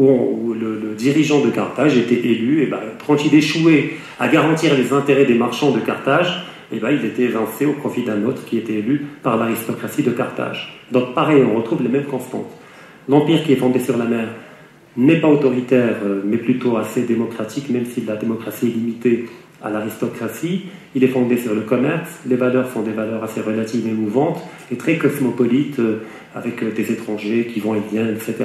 où, le, dirigeant de Carthage était élu, et ben, quand il échouait à garantir les intérêts des marchands de Carthage, et ben, il était évincé au profit d'un autre qui était élu par l'aristocratie de Carthage. Donc pareil, on retrouve les mêmes constantes. L'empire qui est fondé sur la mer n'est pas autoritaire, euh, mais plutôt assez démocratique, même si la démocratie est limitée à l'aristocratie. Il est fondé sur le commerce, les valeurs sont des valeurs assez relatives et mouvantes, et très cosmopolites, euh, avec euh, des étrangers qui vont et viennent, etc.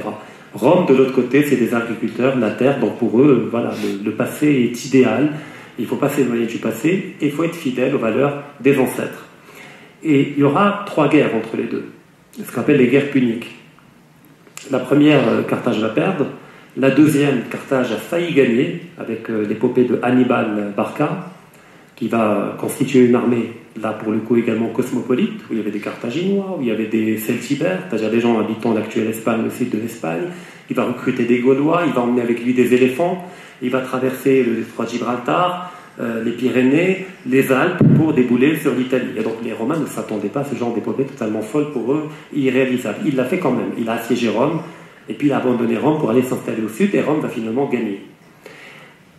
Rome, de l'autre côté, c'est des agriculteurs, la terre, donc pour eux, voilà, le passé est idéal, il ne faut pas s'éloigner du passé et il faut être fidèle aux valeurs des ancêtres. Et il y aura trois guerres entre les deux, ce qu'on appelle les guerres puniques. La première, euh, Carthage va perdre. La deuxième, Carthage a failli gagner avec euh, l'épopée de Hannibal Barca, qui va constituer une armée, là pour le coup également cosmopolite, où il y avait des Carthaginois, où il y avait des Celtibères, c'est-à-dire des gens habitant l'actuelle Espagne, le sud de l'Espagne. Il va recruter des Gaulois, il va emmener avec lui des éléphants, il va traverser le détroit de Gibraltar, euh, les Pyrénées, les Alpes pour débouler sur l'Italie. Et donc les Romains ne s'attendaient pas à ce genre d'épopée totalement folle pour eux, irréalisable. Il l'a fait quand même. Il a assiégé Rome et puis il a abandonné Rome pour aller s'installer au sud et Rome va finalement gagner.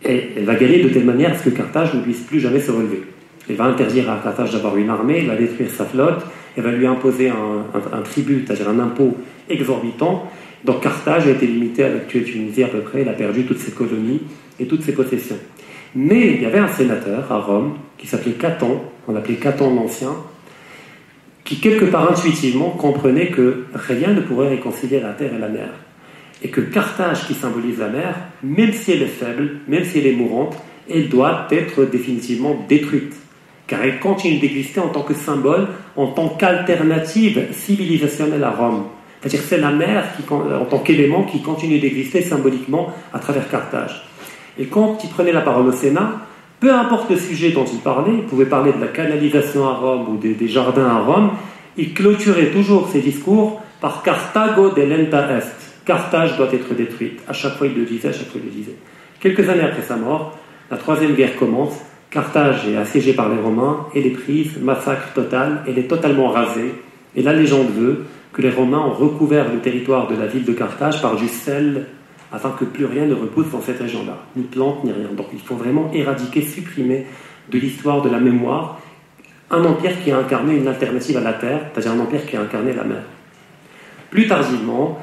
Et elle va gagner de telle manière que Carthage ne puisse plus jamais se relever. Il va interdire à Carthage d'avoir une armée, il va détruire sa flotte, il va lui imposer un, tribut, c'est-à-dire un impôt exorbitant. Donc Carthage a été limité à l'actuelle Tunisie à peu près, il a perdu toutes ses colonies et toutes ses possessions. Mais il y avait un sénateur à Rome qui s'appelait Caton, on l'appelait Caton l'Ancien, qui quelque part intuitivement comprenait que rien ne pourrait réconcilier la terre et la mer. Et que Carthage, qui symbolise la mer, même si elle est faible, même si elle est mourante, elle doit être définitivement détruite. Car elle continue d'exister en tant que symbole, en tant qu'alternative civilisationnelle à Rome. C'est-à-dire c'est la mer qui, en tant qu'élément qui continue d'exister symboliquement à travers Carthage. Et quand il prenait la parole au Sénat, peu importe le sujet dont il parlait, il pouvait parler de la canalisation à Rome ou des, jardins à Rome, il clôturait toujours ses discours par Carthago de lenta est. Carthage doit être détruite. À chaque fois, il le disait, à chaque fois, il le disait. Quelques années après sa mort, la troisième guerre commence. Carthage est assiégée par les Romains, elle est prise, massacre total, elle est totalement rasée. Et la légende veut que les Romains ont recouvert le territoire de la ville de Carthage par du sel afin que plus rien ne repousse dans cette région-là, ni plante, ni rien. Donc il faut vraiment éradiquer, supprimer de l'histoire, de la mémoire, un empire qui a incarné une alternative à la terre, c'est-à-dire un empire qui a incarné la mer. Plus tardivement,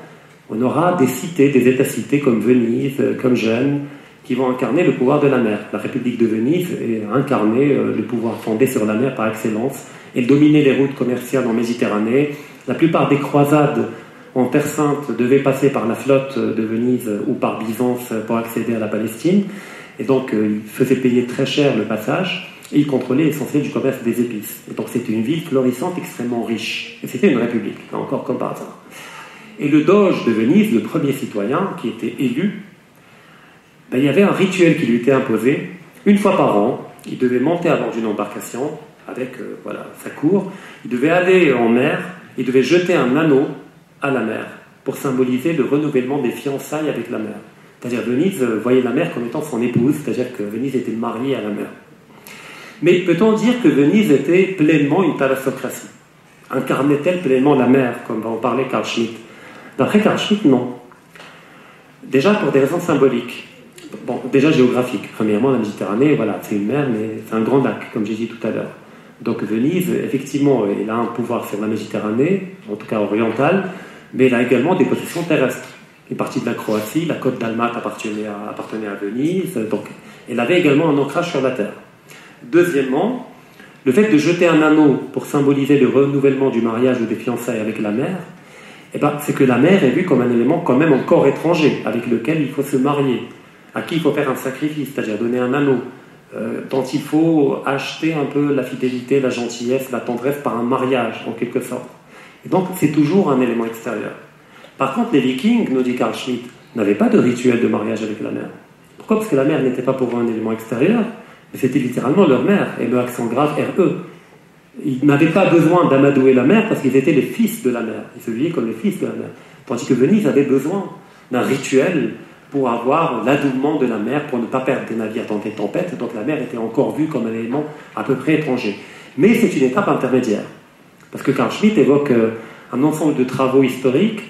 on aura des cités, des États-cités comme Venise, comme Gênes, qui vont incarner le pouvoir de la mer. La République de Venise a incarné euh, le pouvoir fondé sur la mer par excellence. Elle dominait les routes commerciales en Méditerranée. La plupart des croisades en Terre Sainte devaient passer par la flotte de Venise ou par Byzance pour accéder à la Palestine. Et donc, euh, il faisait payer très cher le passage. Et il contrôlait l'essentiel du commerce des épices. Et donc, c'était une ville florissante, extrêmement riche. Et c'était une république, là encore comme par hasard. Et le doge de Venise, le premier citoyen qui était élu, ben, il y avait un rituel qui lui était imposé. Une fois par an, il devait monter à bord d'une embarcation avec euh, voilà, sa cour. Il devait aller en mer, il devait jeter un anneau à la mer pour symboliser le renouvellement des fiançailles avec la mer. C'est-à-dire Venise euh, voyait la mer comme étant son épouse, c'est-à-dire que Venise était mariée à la mer. Mais peut-on dire que Venise était pleinement une thalassocratie? Incarnait-elle pleinement la mer, comme en parler Carl Schmitt? D'après Carl Schmitt, non. Déjà pour des raisons symboliques. Bon, déjà géographiques. Premièrement, la Méditerranée, voilà, c'est une mer, mais c'est un grand lac, comme j'ai dit tout à l'heure. Donc Venise, effectivement, elle a un pouvoir sur la Méditerranée, en tout cas orientale, mais elle a également des possessions terrestres. Une partie de la Croatie, la côte d'Almat appartenait à, Venise, donc elle avait également un ancrage sur la terre. Deuxièmement, le fait de jeter un anneau pour symboliser le renouvellement du mariage ou des fiançailles avec la mer, eh ben, c'est que la mer est vue comme un élément quand même encore étranger, avec lequel il faut se marier, à qui il faut faire un sacrifice, c'est-à-dire donner un anneau, euh, dont il faut acheter un peu la fidélité, la gentillesse, la tendresse par un mariage, en quelque sorte. Et donc, c'est toujours un élément extérieur. Par contre, les Vikings, nous dit Carl Schmitt, n'avaient pas de rituel de mariage avec la mer. Pourquoi Parce que la mer n'était pas pour eux un élément extérieur, mais c'était littéralement leur mère, et le accent grave RE. Ils n'avaient pas besoin d'amadouer la mer parce qu'ils étaient les fils de la mer. Ils se vivaient comme les fils de la mer. Tandis que Venise avait besoin d'un rituel pour avoir l'adoubement de la mer, pour ne pas perdre des navires dans des tempêtes. Donc la mer était encore vue comme un élément à peu près étranger. Mais c'est une étape intermédiaire. Parce que Carl Schmitt évoque euh, un ensemble de travaux historiques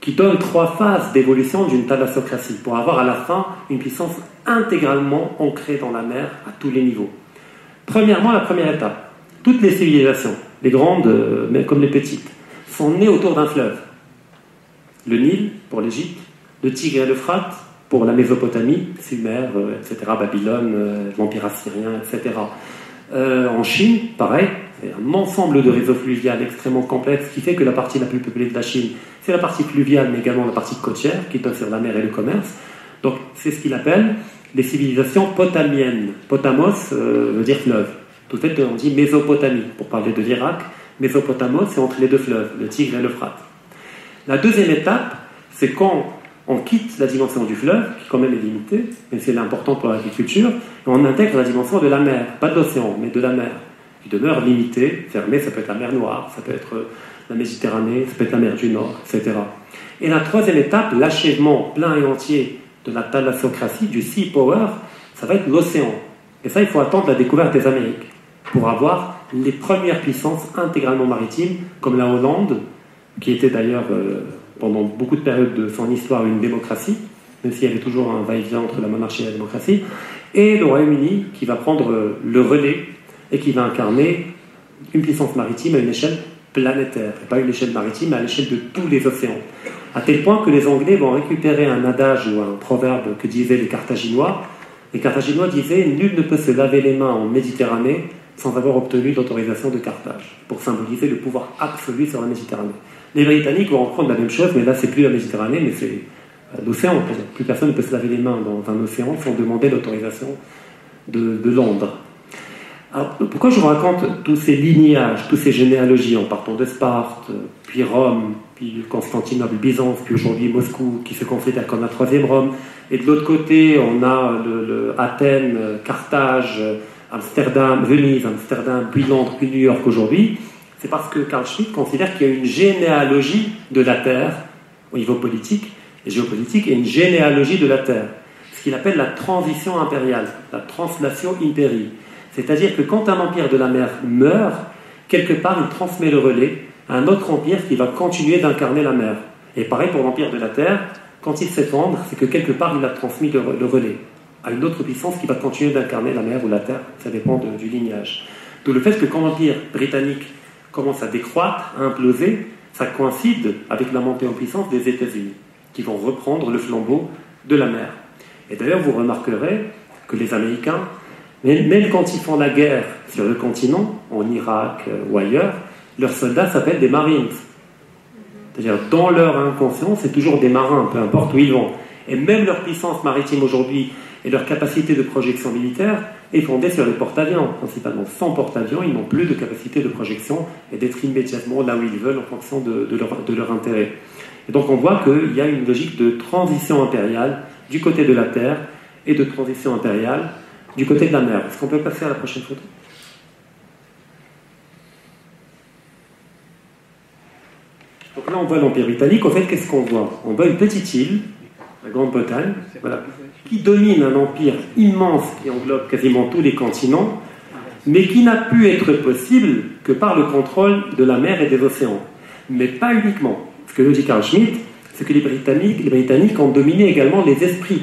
qui donnent trois phases d'évolution d'une thalassocratie pour avoir à la fin une puissance intégralement ancrée dans la mer à tous les niveaux. Premièrement, la première étape. Toutes les civilisations, les grandes euh, comme les petites, sont nées autour d'un fleuve. Le Nil pour l'Égypte, le Tigre et l'Euphrate pour la Mésopotamie, Sumer, euh, etc., Babylone, l'Empire assyrien, etc. en Chine, pareil, c'est un ensemble de réseaux fluviaux extrêmement complexes qui fait que la partie la plus peuplée de la Chine, c'est la partie fluviale, mais également la partie côtière, qui donne sur la mer et le commerce. Donc c'est ce qu'il appelle les civilisations potamiennes. Potamos euh, veut dire fleuve. Tout fait, on dit Mésopotamie, pour parler de l'Irak. Mésopotamos, c'est entre les deux fleuves, le Tigre et l'Euphrate. La deuxième étape, c'est quand on quitte la dimension du fleuve, qui quand même est limitée, mais c'est important pour l'agriculture, et on intègre la dimension de la mer, pas de l'océan, mais de la mer qui demeure limitée, fermée, ça peut être la mer Noire, ça peut être euh, la Méditerranée, ça peut être la mer du Nord, etc. Et la troisième étape, l'achèvement plein et entier de la thalassocratie, du sea power, ça va être l'océan. Et ça, il faut attendre la découverte des Amériques pour avoir les premières puissances intégralement maritimes, comme la Hollande, qui était d'ailleurs euh, pendant beaucoup de périodes de son histoire une démocratie, même s'il y avait toujours un va-et-vient entre la monarchie et la démocratie, et le Royaume-Uni qui va prendre le relais et qui va incarner une puissance maritime à une échelle planétaire, et pas une échelle maritime, mais à l'échelle de tous les océans. À tel point que les Anglais vont récupérer un adage ou un proverbe que disaient les Carthaginois. Les Carthaginois disaient Nul ne peut se laver les mains en Méditerranée sans avoir obtenu l'autorisation de Carthage, pour symboliser le pouvoir absolu sur la Méditerranée. Les Britanniques vont reprendre la même chose, mais là, c'est plus la Méditerranée, mais c'est euh, l'océan. Plus personne ne peut se laver les mains dans un océan sans demander l'autorisation de, Londres. Alors, pourquoi je vous raconte tous ces lignages, toutes ces généalogies, en partant de Sparte, puis Rome, puis Constantinople, Byzance, puis aujourd'hui Moscou, qui se considère comme la troisième Rome, et de l'autre côté, on a Athènes, Carthage, Amsterdam, Venise, Amsterdam, puis Londres, puis New York aujourd'hui c'est parce que Carl Schmitt considère qu'il y a une généalogie de la Terre au niveau politique et géopolitique et une généalogie de la Terre, ce qu'il appelle la transition impériale, la translation impérie. C'est-à-dire que quand un empire de la mer meurt, quelque part il transmet le relais à un autre empire qui va continuer d'incarner la mer. Et pareil pour l'empire de la Terre, quand il s'effondre, c'est que quelque part il a transmis le, relais à une autre puissance qui va continuer d'incarner la mer ou la Terre, ça dépend du lignage. D'où le fait que quand l'empire britannique commence à décroître, à imploser, ça coïncide avec la montée en puissance des États-Unis, qui vont reprendre le flambeau de la mer. Et d'ailleurs, vous remarquerez que les Américains, même quand ils font la guerre sur le continent, en Irak euh, ou ailleurs, leurs soldats s'appellent des Marines. C'est-à-dire, dans leur inconscient, c'est toujours des marins, peu importe où ils vont. Et même leur puissance maritime aujourd'hui et leur capacité de projection militaire est fondée sur les porte-avions. Principalement sans porte-avions, ils n'ont plus de capacité de projection et d'être immédiatement là où ils veulent en fonction de, leur, de leur intérêt. Et donc on voit qu'il y a une logique de transition impériale du côté de la Terre et de transition impériale du côté de la mer. Est-ce qu'on peut passer à la prochaine photo? Donc là, on voit l'Empire britannique. En fait, qu'est-ce qu'on voit? On voit une petite île, la Grande-Bretagne, voilà, qui domine un empire immense qui englobe quasiment tous les continents, mais qui n'a pu être possible que par le contrôle de la mer et des océans. Mais pas uniquement. Ce que dit Carl Schmitt, c'est que les Britanniques, les Britanniques ont dominé également les esprits.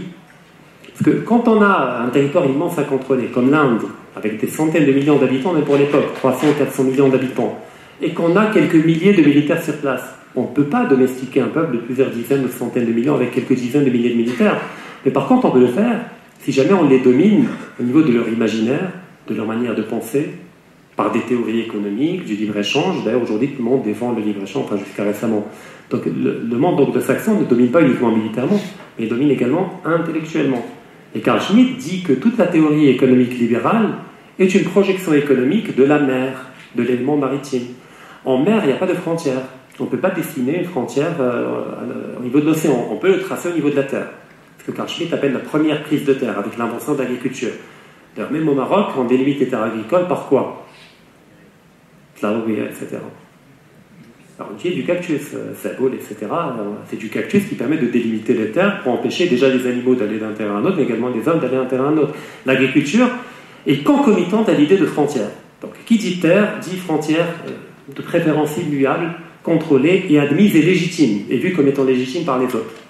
Parce que quand on a un territoire immense à contrôler, comme l'Inde, avec des centaines de millions d'habitants, même pour l'époque, 300, 400 millions d'habitants, et qu'on a quelques milliers de militaires sur place, on ne peut pas domestiquer un peuple de plusieurs dizaines ou centaines de millions avec quelques dizaines de milliers de militaires. Mais par contre, on peut le faire si jamais on les domine au niveau de leur imaginaire, de leur manière de penser, par des théories économiques, du libre-échange. D'ailleurs, aujourd'hui, tout le monde défend le libre-échange, enfin jusqu'à récemment. Donc le, monde donc, de Saxon ne domine pas uniquement militairement, mais il domine également intellectuellement. Et Carl Schmitt dit que toute la théorie économique libérale est une projection économique de la mer, de l'élément maritime. En mer, il n'y a pas de frontières. On ne peut pas dessiner une frontière euh, au niveau de l'océan. On peut le tracer au niveau de la terre ce que Carl appelle la première prise de terre, avec l'invention de l'agriculture. D'ailleurs, même au Maroc, on délimite les terres agricoles par quoi etc. Alors, on dit du cactus, euh, saboule, etc. C'est du cactus qui permet de délimiter les terres pour empêcher déjà les animaux d'aller d'un terrain à un autre, mais également les hommes d'aller d'un terrain à un autre. L'agriculture est concomitante à l'idée de frontière. Donc, qui dit terre dit frontière euh, de préférence immuable, contrôlée et admise et légitime, et vue comme étant légitime par les autres.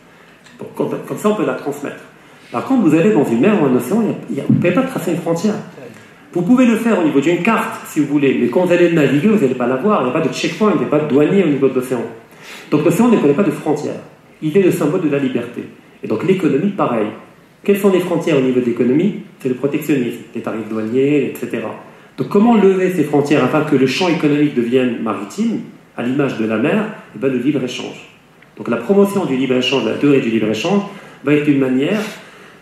Comme, ça, on peut la transmettre. Par contre, vous allez dans une mer ou un océan, vous ne pouvez pas tracer une frontière. Vous pouvez le faire au niveau d'une carte, si vous voulez, mais quand vous allez naviguer, vous n'allez pas la voir. Il n'y a pas de checkpoint, il n'y a pas de douanier au niveau de l'océan. Donc l'océan ne connaît pas de frontières. Il est le symbole de la liberté. Et donc l'économie, pareil. Quelles sont les frontières au niveau de l'économie? C'est le protectionnisme, les tarifs douaniers, etc. Donc comment lever ces frontières afin que le champ économique devienne maritime, à l'image de la mer? Eh bien, Le libre-échange. Donc la promotion du libre-échange, la théorie du libre-échange, va être une manière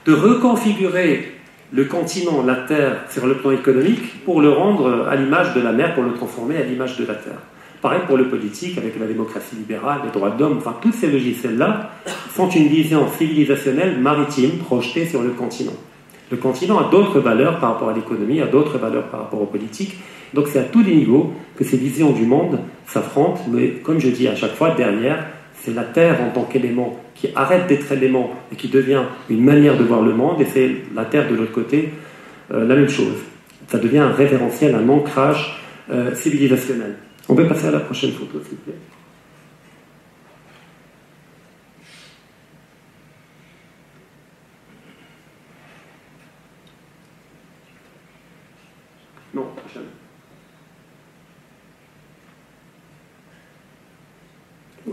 de reconfigurer le continent, la Terre, sur le plan économique, pour le rendre à l'image de la mer, pour le transformer à l'image de la Terre. Pareil pour le politique, avec la démocratie libérale, les droits de l'homme, enfin, toutes ces logiciels-là font une vision civilisationnelle maritime projetée sur le continent. Le continent a d'autres valeurs par rapport à l'économie, a d'autres valeurs par rapport aux politiques. Donc c'est à tous les niveaux que ces visions du monde s'affrontent, mais comme je dis à chaque fois, derrière, c'est la Terre en tant qu'élément qui arrête d'être élément et qui devient une manière de voir le monde, et c'est la Terre de l'autre côté la même chose. Ça devient un référentiel, un ancrage civilisationnel. On peut passer à la prochaine photo, s'il vous plaît. Non, prochaine.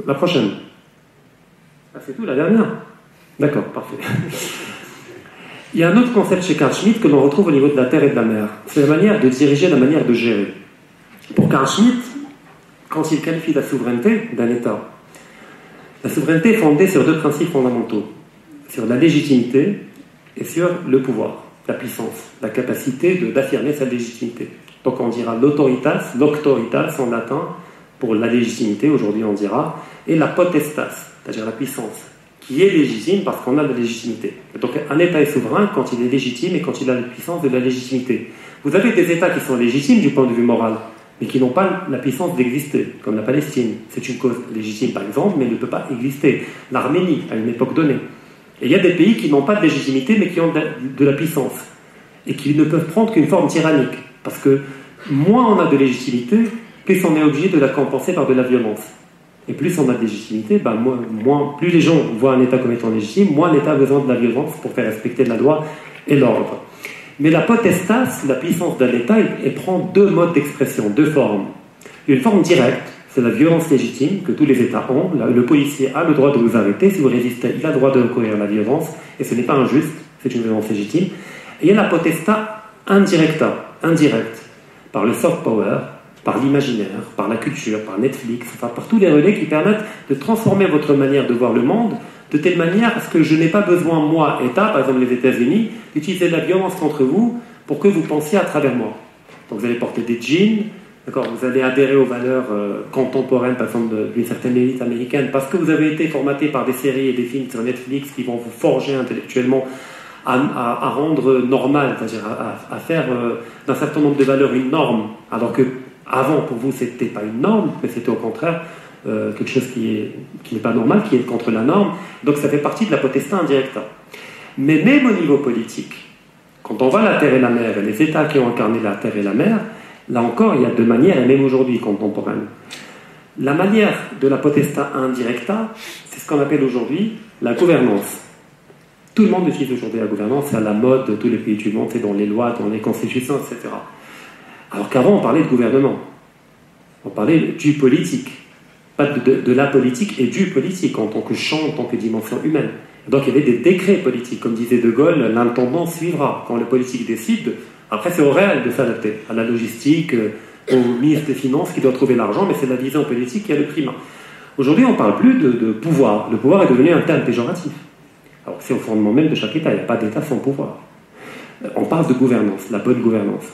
La prochaine. Ah, c'est tout, la dernière D'accord, parfait. Il y a un autre concept chez Carl Schmitt que l'on retrouve au niveau de la terre et de la mer. C'est la manière de diriger, la manière de gérer. Pour Carl Schmitt, quand il qualifie la souveraineté d'un État, la souveraineté est fondée sur deux principes fondamentaux, sur la légitimité et sur le pouvoir, la puissance, la capacité d'affirmer sa légitimité. Donc on dira l'autoritas, l'auctoritas en latin pour la légitimité, aujourd'hui on dira, et la potestas, c'est-à-dire la puissance, qui est légitime parce qu'on a la légitimité. Donc un État est souverain quand il est légitime et quand il a la puissance de la légitimité. Vous avez des États qui sont légitimes du point de vue moral, mais qui n'ont pas la puissance d'exister, comme la Palestine. C'est une cause légitime par exemple, mais ne peut pas exister. L'Arménie, à une époque donnée. Et il y a des pays qui n'ont pas de légitimité, mais qui ont de la puissance, et qui ne peuvent prendre qu'une forme tyrannique. Parce que moins on a de légitimité, plus on est obligé de la compenser par de la violence. Et plus on a de légitimité, ben moins, plus les gens voient un État comme étant légitime, moins l'État a besoin de la violence pour faire respecter la loi et l'ordre. Mais la potestas, la puissance d'un État, elle, prend deux modes d'expression, deux formes. Une forme directe, c'est la violence légitime que tous les États ont. Le policier a le droit de vous arrêter. Si vous résistez, il a le droit de recourir à la violence. Et ce n'est pas injuste, c'est une violence légitime. Et il y a la potesta indirecta, indirecte, par le soft power, par l'imaginaire, par la culture, par Netflix, par tous les relais qui permettent de transformer votre manière de voir le monde de telle manière à ce que je n'ai pas besoin, moi, État, par exemple les États-Unis, d'utiliser de la violence contre vous pour que vous pensiez à travers moi. Donc vous allez porter des jeans, d'accord, vous allez adhérer aux valeurs euh, contemporaines, par exemple, d'une certaine élite américaine, parce que vous avez été formaté par des séries et des films sur Netflix qui vont vous forger intellectuellement à, rendre normal, c'est-à-dire à, faire euh, d'un certain nombre de valeurs une norme, alors que avant pour vous c'était pas une norme, mais c'était au contraire euh, quelque chose qui n'est qui pas normal, qui est contre la norme. Donc ça fait partie de la potesté indirecte. Mais même au niveau politique, quand on voit la terre et la mer, et les États qui ont incarné la terre et la mer, là encore, il y a deux manières, et même aujourd'hui contemporaine. La manière de la potesta indirecta, c'est ce qu'on appelle aujourd'hui la gouvernance. Tout le monde utilise aujourd'hui la gouvernance, c'est à la mode de tous les pays du monde, c'est dans les lois, dans les constitutions, etc. Alors qu'avant, on parlait de gouvernement. On parlait du politique pas de, la politique et du politique en tant que champ, en tant que dimension humaine. Donc il y avait des décrets politiques. Comme disait De Gaulle, l'intendant suivra. Quand le politique décide, après c'est au réel de s'adapter, à la logistique, euh, au ministre des Finances qui doit trouver l'argent, mais c'est la vision politique qui a le prime. Aujourd'hui, on ne parle plus de, de, pouvoir. Le pouvoir est devenu un terme péjoratif. Alors c'est au fondement même de chaque État, il n'y a pas d'État sans pouvoir. Euh, on parle de gouvernance, la bonne gouvernance.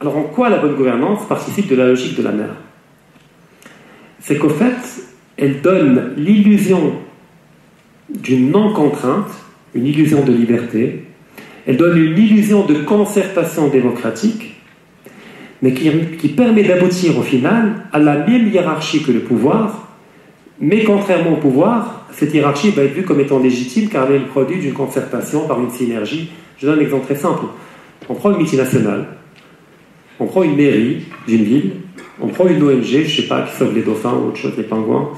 Alors en quoi la bonne gouvernance participe de la logique de la mer? C'est qu'au fait, elle donne l'illusion d'une non-contrainte, une illusion de liberté, elle donne une illusion de concertation démocratique, mais qui, permet d'aboutir au final à la même hiérarchie que le pouvoir, mais contrairement au pouvoir, cette hiérarchie va être vue comme étant légitime car elle est le produit d'une concertation par une synergie. Je donne un exemple très simple. On prend une multinationale, on prend une mairie d'une ville, on prend une ONG, je ne sais pas, qui sauve les dauphins ou autre chose, les pingouins,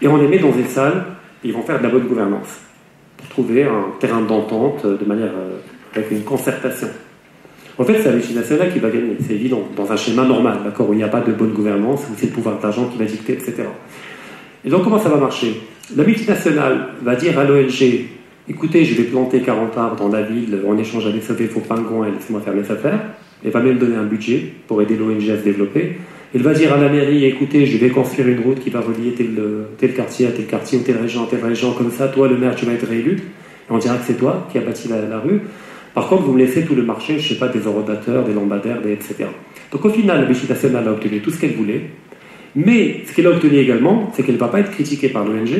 et on les met dans une salle, et ils vont faire de la bonne gouvernance, pour trouver un terrain d'entente de manière, euh, avec une concertation. En fait, c'est la multinationale qui va gagner, c'est évident, dans un schéma normal, d'accord, où il n'y a pas de bonne gouvernance, où c'est le pouvoir d'argent qui va dicter, etc. Et donc, comment ça va marcher? La multinationale va dire à l'ONG écoutez, je vais planter 40 arbres dans la ville en échange avec sauver vos pingouins et laissez-moi faire mes affaires. Elle va même donner un budget pour aider l'ONG à se développer. Il va dire à la mairie, écoutez, je vais construire une route qui va relier tel, tel quartier à tel quartier ou telle région à telle région, comme ça, toi, le maire, tu vas être réélu. Et on dira que c'est toi qui as bâti la, rue. Par contre, vous me laissez tout le marché, je ne sais pas, des orodateurs, des lampadaires, des, etc. Donc au final, la Vichy nationale a obtenu tout ce qu'elle voulait. Mais ce qu'elle a obtenu également, c'est qu'elle ne va pas être critiquée par l'ONG,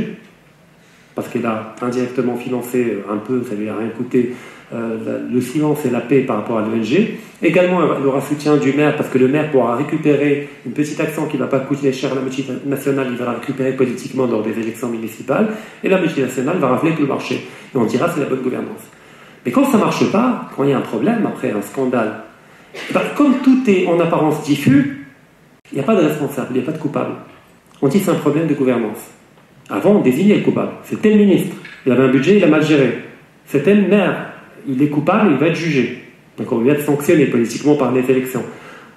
parce qu'elle a indirectement financé un peu, ça lui a rien coûté, euh, le silence et la paix par rapport à l'ONG. Également, il aura soutien du maire parce que le maire pourra récupérer une petite action qui ne va pas coûter cher à la multinationale, il va la récupérer politiquement lors des élections municipales, et la multinationale va rafler tout le marché. Et on dira c'est la bonne gouvernance. Mais quand ça ne marche pas, quand il y a un problème, après un scandale, eh ben, comme tout est en apparence diffus, il n'y a pas de responsable, il n'y a pas de coupable. On dit c'est un problème de gouvernance. Avant, on désignait le coupable. C'est tel ministre. Il avait un budget, il a mal géré. C'est tel maire. Il est coupable, il va être jugé. Donc on va être sanctionné politiquement par les élections.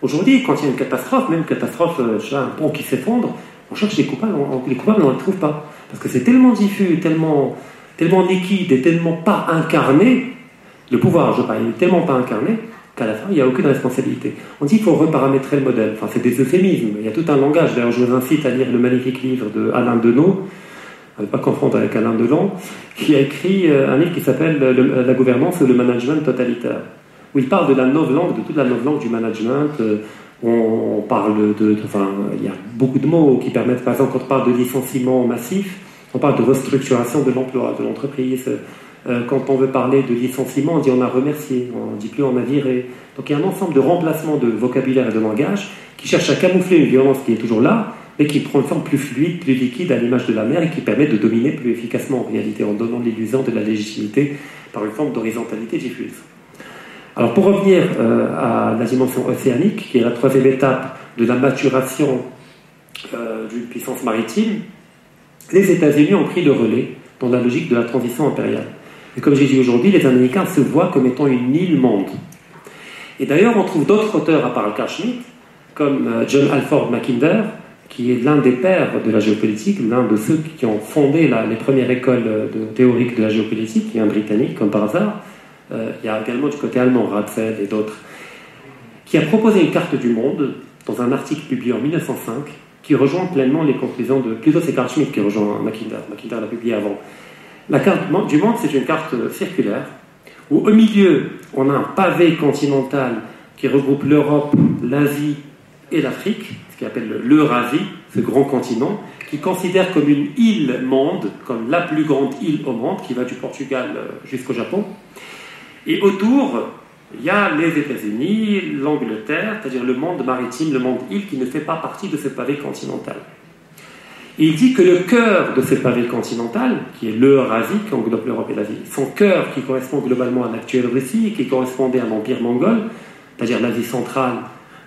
Aujourd'hui, quand il y a une catastrophe, même une catastrophe, euh, un pont qui s'effondre, on cherche les coupables, les coupables, on ne les trouve pas. Parce que c'est tellement diffus, tellement, tellement liquide et tellement pas incarné, le pouvoir, je parle, il n'est tellement pas incarné, qu'à la fin, il n'y a aucune responsabilité. On dit qu'il faut reparamétrer le modèle. Enfin, c'est des euphémismes. Il y a tout un langage. D'ailleurs, je vous incite à lire le magnifique livre de Alain Deneau, ne pas confondre avec Alain Delon, qui a écrit euh, un livre qui s'appelle La gouvernance et le management totalitaire, où il parle de la langue, de toute la langue du management. Euh, on parle de, enfin, il y a beaucoup de mots qui permettent, par exemple, quand on parle de licenciement massif, on parle de restructuration de l'emploi, de l'entreprise. Euh, quand on veut parler de licenciement, on dit on a remercié, on ne dit plus on a viré. Donc il y a un ensemble de remplacements de vocabulaire et de langage qui cherchent à camoufler une violence qui est toujours là, mais qui prend une forme plus fluide, plus liquide à l'image de la mer et qui permet de dominer plus efficacement en réalité en donnant l'illusion de la légitimité par une forme d'horizontalité diffuse. Alors pour revenir euh, à la dimension océanique, qui est la troisième étape de la maturation euh, d'une puissance maritime, les États-Unis ont pris le relais dans la logique de la transition impériale. Et comme j'ai dit aujourd'hui, les Américains se voient comme étant une île monde. Et d'ailleurs, on trouve d'autres auteurs à part Carl Schmitt, comme euh, John Alford Mackinder, qui est l'un des pères de la géopolitique, l'un de ceux qui ont fondé les premières écoles de, théoriques de la géopolitique, qui est un Britannique, comme par hasard. Euh, il y a également du côté allemand, Radfeld et d'autres, qui a proposé une carte du monde dans un article publié en 1905 qui rejoint pleinement les conclusions de. Plutôt, c'est Carl Schmitt qui rejoint Mackinder. Mackinder l'a publié avant. La carte du monde, c'est une carte circulaire où, au milieu, on a un pavé continental qui regroupe l'Europe, l'Asie et l'Afrique, ce qu'il appelle l'Eurasie, ce grand continent, qui considère comme une île-monde, comme la plus grande île au monde, qui va du Portugal euh, jusqu'au Japon. Et autour, il y a les États-Unis, l'Angleterre, c'est-à-dire le monde maritime, le monde île, qui ne fait pas partie de ce pavé continental. Et il dit que le cœur de ce pavé continental, qui est l'Eurasie, qui englobe l'Europe et l'Asie, son cœur qui correspond globalement à l'actuelle Russie, qui correspondait à l'Empire mongol, c'est-à-dire l'Asie centrale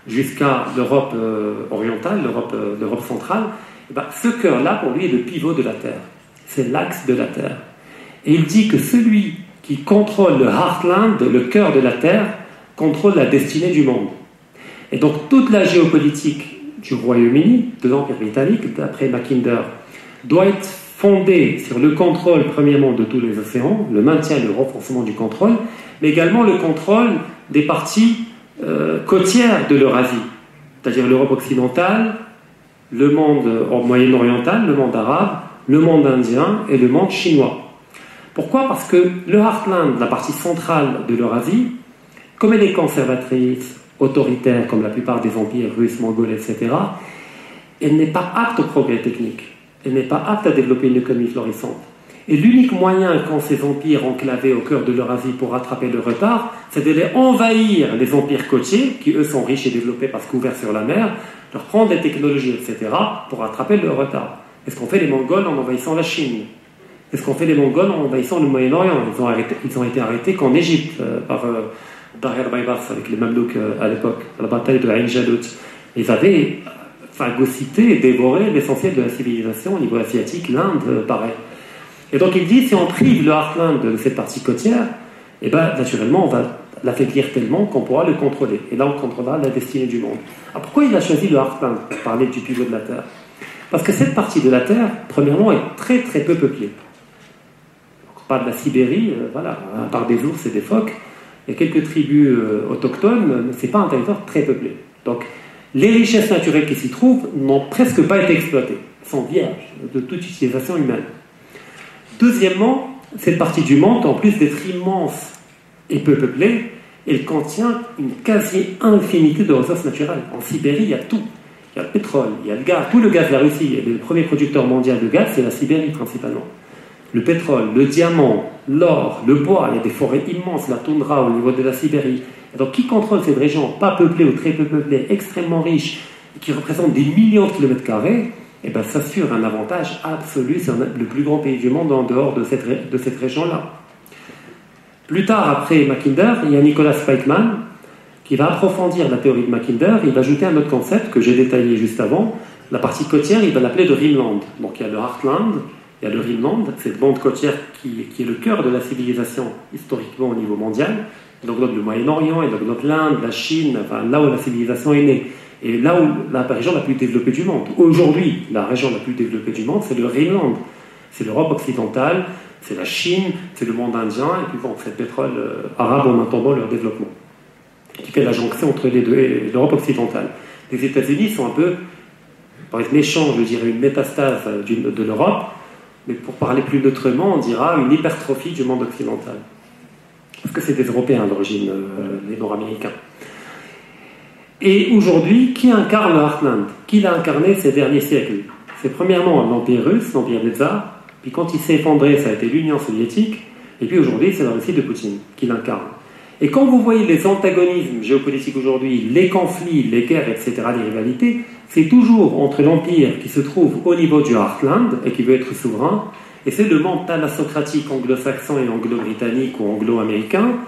jusqu'à l'Europe euh, orientale, euh, l'Europe centrale, eh ben, ce cœur-là, pour lui, est le pivot de la Terre. C'est l'axe de la Terre. Et il dit que celui qui contrôle le heartland, le cœur de la Terre, contrôle la destinée du monde. Et donc toute la géopolitique du Royaume-Uni, de l'Empire britannique, d'après Mackinder, doit être fondée sur le contrôle, premièrement, de tous les océans, le maintien et le renforcement du contrôle, mais également le contrôle des parties euh, côtières de l'Eurasie, c'est-à-dire l'Europe occidentale, le monde moyen-oriental, le monde arabe, le monde indien et le monde chinois. Pourquoi? Parce que le Heartland, la partie centrale de l'Eurasie, comme elle est conservatrice, autoritaire, comme la plupart des empires russes, mongols, etc., elle n'est pas apte au progrès technique. Elle n'est pas apte à développer une économie florissante. Et l'unique moyen qu'ont ces empires enclavés au cœur de l'Eurasie pour rattraper le retard, c'est d'aller envahir les empires côtiers, qui eux sont riches et développés parce qu'ouverts sur la mer, leur prendre des technologies, etc., pour rattraper le retard. Est-ce qu'on fait les Mongols en envahissant la Chine? Est-ce qu'on fait les Mongols en envahissant le Moyen-Orient? Ils, ont été arrêtés qu'en Égypte, euh, par euh, Baybars, avec les Mamelouks euh, à l'époque, à la bataille de Ain Jalut. Ils avaient phagocyté et dévoré l'essentiel de la civilisation au niveau asiatique, l'Inde, pareil. Et donc il dit, si on prive le Heartland de cette partie côtière, eh ben, naturellement, on va l'affaiblir tellement qu'on pourra le contrôler. Et là, on contrôlera la destinée du monde. Alors pourquoi il a choisi le Heartland pour parler du pivot de la Terre? Parce que cette partie de la Terre, premièrement, est très très peu peuplée. On parle de la Sibérie, euh, voilà, à part des ours et des phoques, il y a quelques tribus euh, autochtones, mais ce n'est pas un territoire très peuplé. Donc, les richesses naturelles qui s'y trouvent n'ont presque pas été exploitées, sont vierges de toute utilisation humaine. Deuxièmement, cette partie du monde, en plus d'être immense et peu peuplée, elle contient une quasi-infinité de ressources naturelles. En Sibérie, il y a tout. Il y a le pétrole, il y a le gaz, tout le gaz de la Russie. Et le premier producteur mondial de gaz, c'est la Sibérie principalement. Le pétrole, le diamant, l'or, le bois, il y a des forêts immenses, la toundra au niveau de la Sibérie. donc qui contrôle cette région pas peuplée ou très peu peuplée, extrêmement riche, qui représente des millions de kilomètres carrés eh ben, s'assure un avantage absolu. C'est le plus grand pays du monde en dehors de cette, de cette région-là. Plus tard, après Mackinder, il y a Nicolas Spikeman qui va approfondir la théorie de Mackinder. Il va ajouter un autre concept que j'ai détaillé juste avant. La partie côtière, il va l'appeler le Rimland. Donc il y a le Heartland, il y a le Rimland, cette bande côtière qui, qui, est le cœur de la civilisation historiquement au niveau mondial. Il englobe le Moyen-Orient, il englobe l'Inde, la Chine, enfin, là où la civilisation est née. Et là où la région la plus développée du monde. Aujourd'hui, la région la plus développée du monde, c'est le Rimland. C'est l'Europe occidentale, c'est la Chine, c'est le monde indien, et puis bon, c'est le pétrole euh, arabe en attendant leur développement, qui fait la jonction entre les deux et l'Europe occidentale. Les États-Unis sont un peu, pour être méchant, je dirais une métastase de l'Europe, mais pour parler plus neutrement, on dira une hypertrophie du monde occidental. Parce que c'est des Européens d'origine, euh, les Nord-Américains. Et aujourd'hui, qui incarne le Heartland? Qui l'a incarné ces derniers siècles? C'est premièrement l'Empire russe, l'Empire des Tsars, puis quand il s'est effondré, ça a été l'Union soviétique, et puis aujourd'hui, c'est la Russie de Poutine qui l'incarne. Et quand vous voyez les antagonismes géopolitiques aujourd'hui, les conflits, les guerres, etc., les rivalités, c'est toujours entre l'Empire qui se trouve au niveau du Heartland et qui veut être souverain, et c'est le monde thalassocratique anglo-saxon et anglo-britannique ou anglo-américain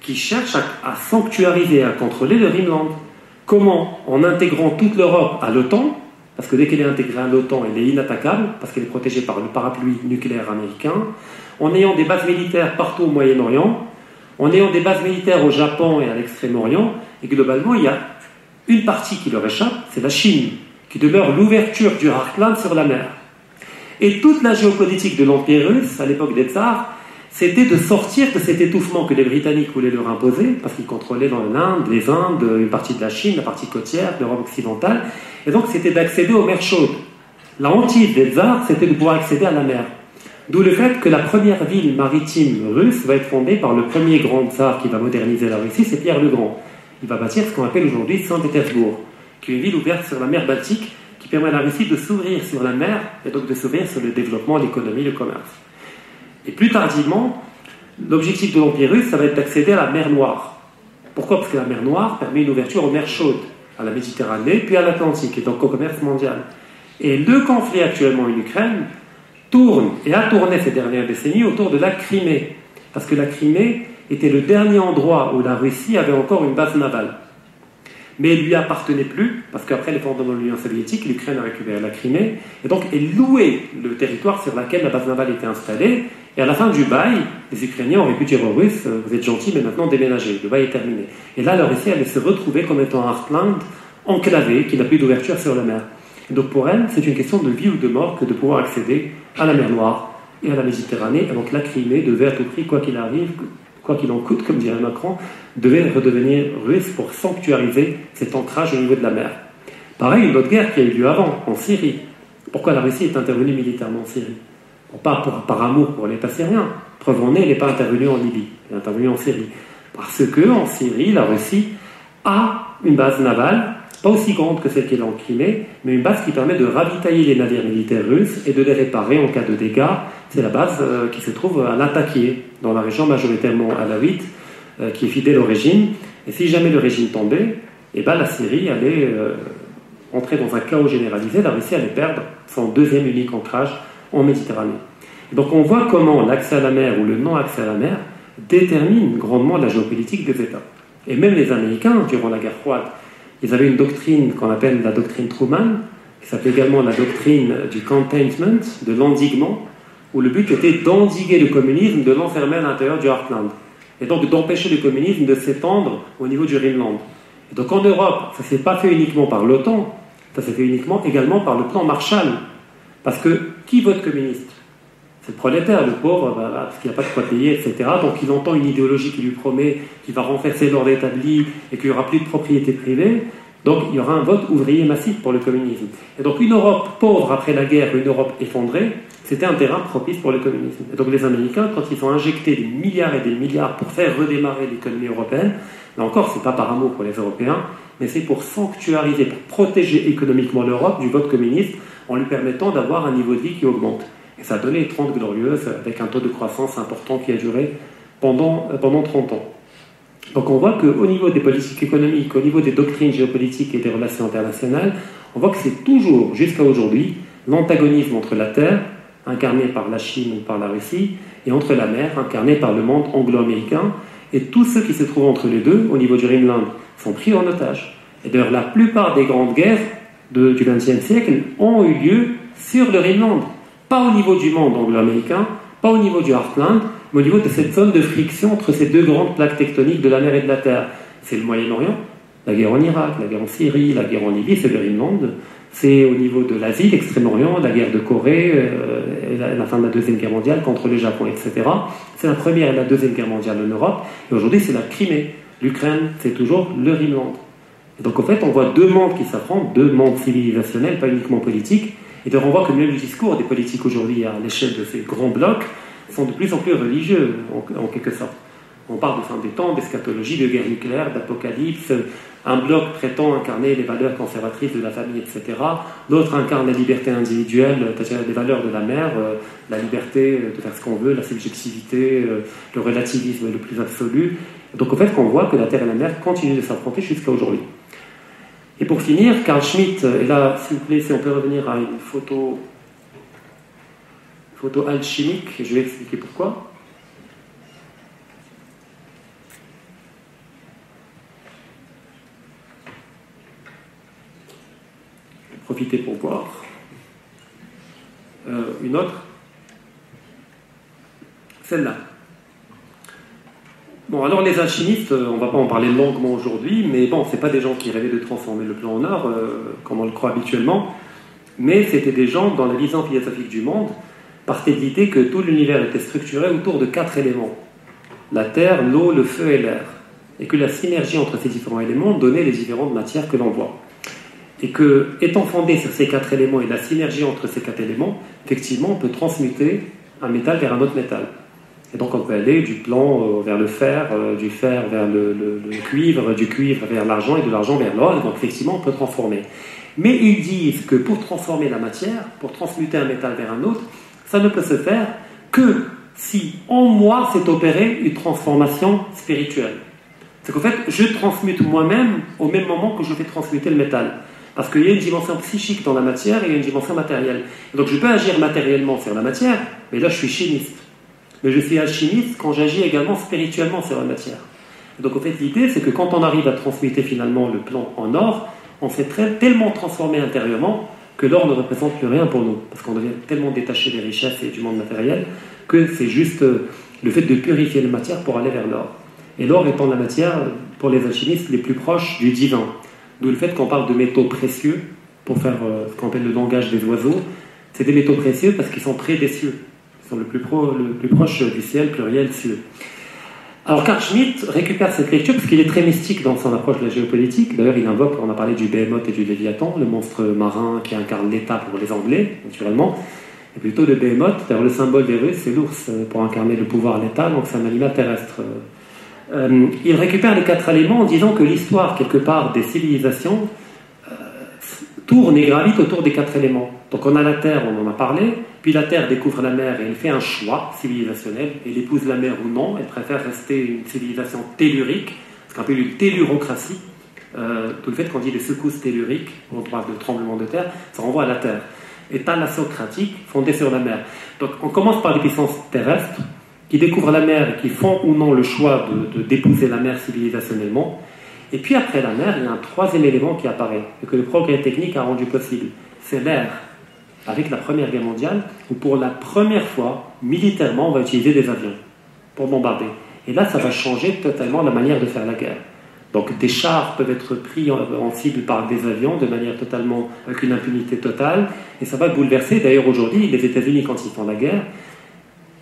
qui cherche à, sanctuariser, à contrôler le Rimland. Comment En intégrant toute l'Europe à l'OTAN, parce que dès qu'elle est intégrée à l'OTAN, elle est inattaquable, parce qu'elle est protégée par le parapluie nucléaire américain, en ayant des bases militaires partout au Moyen-Orient, en ayant des bases militaires au Japon et à l'Extrême-Orient, et globalement, il y a une partie qui leur échappe, c'est la Chine, qui demeure l'ouverture du Heartland sur la mer. Et toute la géopolitique de l'Empire russe, à l'époque des tsars, c'était de sortir de cet étouffement que les Britanniques voulaient leur imposer, parce qu'ils contrôlaient dans l'Inde, les Indes, une partie de la Chine, la partie côtière, l'Europe occidentale, et donc c'était d'accéder aux mers chaudes. La hantise des tsars, c'était de pouvoir accéder à la mer. D'où le fait que la première ville maritime russe va être fondée par le premier grand tsar qui va moderniser la Russie, c'est Pierre le Grand. Il va bâtir ce qu'on appelle aujourd'hui Saint-Pétersbourg, qui est une ville ouverte sur la mer Baltique, qui permet à la Russie de s'ouvrir sur la mer et donc de s'ouvrir sur le développement, l'économie, le commerce. Et plus tardivement, l'objectif de l'Empire russe, ça va être d'accéder à la mer Noire. Pourquoi? Parce que la mer Noire permet une ouverture aux mers chaudes, à la Méditerranée, puis à l'Atlantique, et donc au commerce mondial. Et le conflit actuellement en Ukraine tourne et a tourné ces dernières décennies autour de la Crimée. Parce que la Crimée était le dernier endroit où la Russie avait encore une base navale mais elle lui appartenait plus, parce qu'après l'effondrement de l'Union soviétique, l'Ukraine a récupéré la Crimée, et donc elle louait le territoire sur lequel la base navale était installée, et à la fin du bail, les Ukrainiens auraient pu dire aux Russes, vous êtes gentils, mais maintenant déménagez, le bail est terminé. Et là, la Russie allait se retrouver comme étant un heartland enclavé, qui n'a plus d'ouverture sur la mer. Et donc pour elle, c'est une question de vie ou de mort que de pouvoir accéder à la mer Noire et à la Méditerranée, et donc la Crimée devait à tout prix, quoi qu'il arrive, quoi qu'il en coûte, comme dirait Macron, devait redevenir russe pour sanctuariser cet ancrage au niveau de la mer. Pareil, une autre guerre qui a eu lieu avant, en Syrie. Pourquoi la Russie est intervenue militairement en Syrie? Pas par amour pour l'État syrien. Preuve en est, elle n'est pas intervenue en Libye, elle est intervenue en Syrie. Parce que en Syrie, la Russie a une base navale, pas aussi grande que celle qu'elle a en Crimée, mais une base qui permet de ravitailler les navires militaires russes et de les réparer en cas de dégâts. C'est la base euh, qui se trouve à Latakié, dans la région majoritairement alawite, euh, qui est fidèle au régime. Et si jamais le régime tombait, eh ben, la Syrie allait euh, entrer dans un chaos généralisé, la Russie allait perdre son deuxième unique ancrage en Méditerranée. donc on voit comment l'accès à la mer ou le non-accès à la mer détermine grandement la géopolitique des États. Et même les Américains, durant la guerre froide, ils avaient une doctrine qu'on appelle la doctrine Truman, qui s'appelle également la doctrine du containment, de l'endiguement, où le but était d'endiguer le communisme, de l'enfermer à l'intérieur du Heartland et donc d'empêcher le communisme de s'étendre au niveau du Rhineland. Et donc en Europe, ça ne s'est pas fait uniquement par l'OTAN, ça s'est fait uniquement également par le plan Marshall. Parce que qui vote communiste C'est le prolétaire, le pauvre, parce qu'il n'y a pas de quoi payer, etc. Donc il entend une idéologie qui lui promet qu'il va renverser l'ordre établi et qu'il n'y aura plus de propriété privée. Donc il y aura un vote ouvrier massif pour le communisme. Et donc une Europe pauvre après la guerre, une Europe effondrée, c'était un terrain propice pour le communisme. Et donc les Américains, quand ils ont injecté des milliards et des milliards pour faire redémarrer l'économie européenne, là encore, c'est pas par amour pour les Européens, mais c'est pour sanctuariser, pour protéger économiquement l'Europe du vote communiste en lui permettant d'avoir un niveau de vie qui augmente. Et ça a donné 30 glorieuses avec un taux de croissance important qui a duré pendant, pendant 30 ans. Donc on voit qu'au niveau des politiques économiques, au niveau des doctrines géopolitiques et des relations internationales, on voit que c'est toujours, jusqu'à aujourd'hui, l'antagonisme entre la Terre incarné par la Chine ou par la Russie, et entre la mer, incarnée par le monde anglo-américain, et tous ceux qui se trouvent entre les deux, au niveau du Rhineland, sont pris en otage. Et d'ailleurs, la plupart des grandes guerres du XXe siècle ont eu lieu sur le Rhineland. Pas au niveau du monde anglo-américain, pas au niveau du Heartland, mais au niveau de cette zone de friction entre ces deux grandes plaques tectoniques de la mer et de la terre. C'est le Moyen-Orient, la guerre en Irak, la guerre en Syrie, la guerre en Libye, c'est le Rhineland. C'est au niveau de l'Asie, l'Extrême-Orient, la guerre de Corée, euh, la, fin de la Deuxième Guerre mondiale contre le Japon, etc. C'est la Première et la Deuxième Guerre mondiale en Europe. Et aujourd'hui, c'est la Crimée. L'Ukraine, c'est toujours le Rhineland. Donc, en fait, on voit deux mondes qui s'affrontent, deux mondes civilisationnels, pas uniquement politiques. Et donc, on voit que même le discours des politiques aujourd'hui, à l'échelle de ces grands blocs, sont de plus en plus religieux, en, quelque sorte. On parle de fin des temps, d'eschatologie, de guerre nucléaire, d'apocalypse. Un bloc prétend incarner les valeurs conservatrices de la famille, etc. L'autre incarne la liberté individuelle, c'est-à-dire les valeurs de la mère, euh, la liberté de faire ce qu'on veut, la subjectivité, euh, le relativisme le plus absolu. Donc, en fait, on voit que la terre et la mer continuent de s'affronter jusqu'à aujourd'hui. Et pour finir, Carl Schmitt, et là, s'il vous plaît, si on peut revenir à une photo, photo alchimique, je vais expliquer pourquoi. Profitez pour voir. Euh, une autre, celle-là. Bon, alors les alchimistes, euh, on ne va pas en parler longuement aujourd'hui, mais bon, ce pas des gens qui rêvaient de transformer le plan en or, euh, comme on le croit habituellement, mais c'était des gens dans la vision philosophique du monde, partaient de l'idée que tout l'univers était structuré autour de quatre éléments la terre, l'eau, le feu et l'air, et que la synergie entre ces différents éléments donnait les différentes matières que l'on voit. Et que, étant fondé sur ces quatre éléments et la synergie entre ces quatre éléments, effectivement, on peut transmuter un métal vers un autre métal. Et donc on peut aller du plomb euh, vers le fer, euh, du fer vers le, cuivre, du cuivre vers l'argent et de l'argent vers l'or. Donc effectivement, on peut transformer. Mais ils disent que pour transformer la matière, pour transmuter un métal vers un autre, ça ne peut se faire que si en moi s'est opérée une transformation spirituelle. C'est qu'en fait, je transmute moi-même au même moment que je fais transmuter le métal. Parce qu'il y a une dimension psychique dans la matière et il y a une dimension matérielle. Donc je peux agir matériellement sur la matière, mais là je suis chimiste mais je suis alchimiste quand j'agis également spirituellement sur la matière. Donc en fait l'idée c'est que quand on arrive à transmuter finalement le plan en or, on s'est tellement transformé intérieurement que l'or ne représente plus rien pour nous, parce qu'on devient tellement détaché des richesses et du monde matériel que c'est juste euh, le fait de purifier la matière pour aller vers l'or. Et l'or étant la matière, pour les alchimistes, les plus proches du divin. D'où le fait qu'on parle de métaux précieux, pour faire euh, ce qu'on appelle le langage des oiseaux, c'est des métaux précieux parce qu'ils sont près cieux le plus, le plus proche du ciel, pluriel cieux. Alors Carl Schmitt récupère cette lecture parce qu'il est très mystique dans son approche de la géopolitique. D'ailleurs, il invoque, on a parlé du Behemoth et du Léviathan, le monstre marin qui incarne l'État pour les Anglais, naturellement. Et plutôt le Behemoth, d'ailleurs le symbole des Russes, c'est l'ours euh, pour incarner le pouvoir l'État, donc c'est un animal terrestre. Euh, il récupère les quatre éléments en disant que l'histoire, quelque part, des civilisations euh, tourne et gravite autour des quatre éléments. Donc on a la Terre, on en a parlé, puis la Terre découvre la mer et elle fait un choix civilisationnel. Elle épouse la mer ou non. Elle préfère rester une civilisation tellurique, ce qu'on appelle une tellurocratie. Euh, tout le fait qu'on dit des secousses telluriques, on parle de tremblement de terre, ça renvoie à la Terre. État nassocratique fondé sur la mer. Donc on commence par les puissances terrestres qui découvrent la mer et qui font ou non le choix de, d'épouser la mer civilisationnellement. Et puis après la mer, il y a un troisième élément qui apparaît et que le progrès technique a rendu possible. C'est l'air avec la Première Guerre mondiale, où pour la première fois, militairement, on va utiliser des avions pour bombarder. Et là, ça va changer totalement la manière de faire la guerre. Donc des chars peuvent être pris en, cible par des avions de manière totalement, avec une impunité totale, et ça va bouleverser. D'ailleurs, aujourd'hui, les États-Unis, quand ils font la guerre,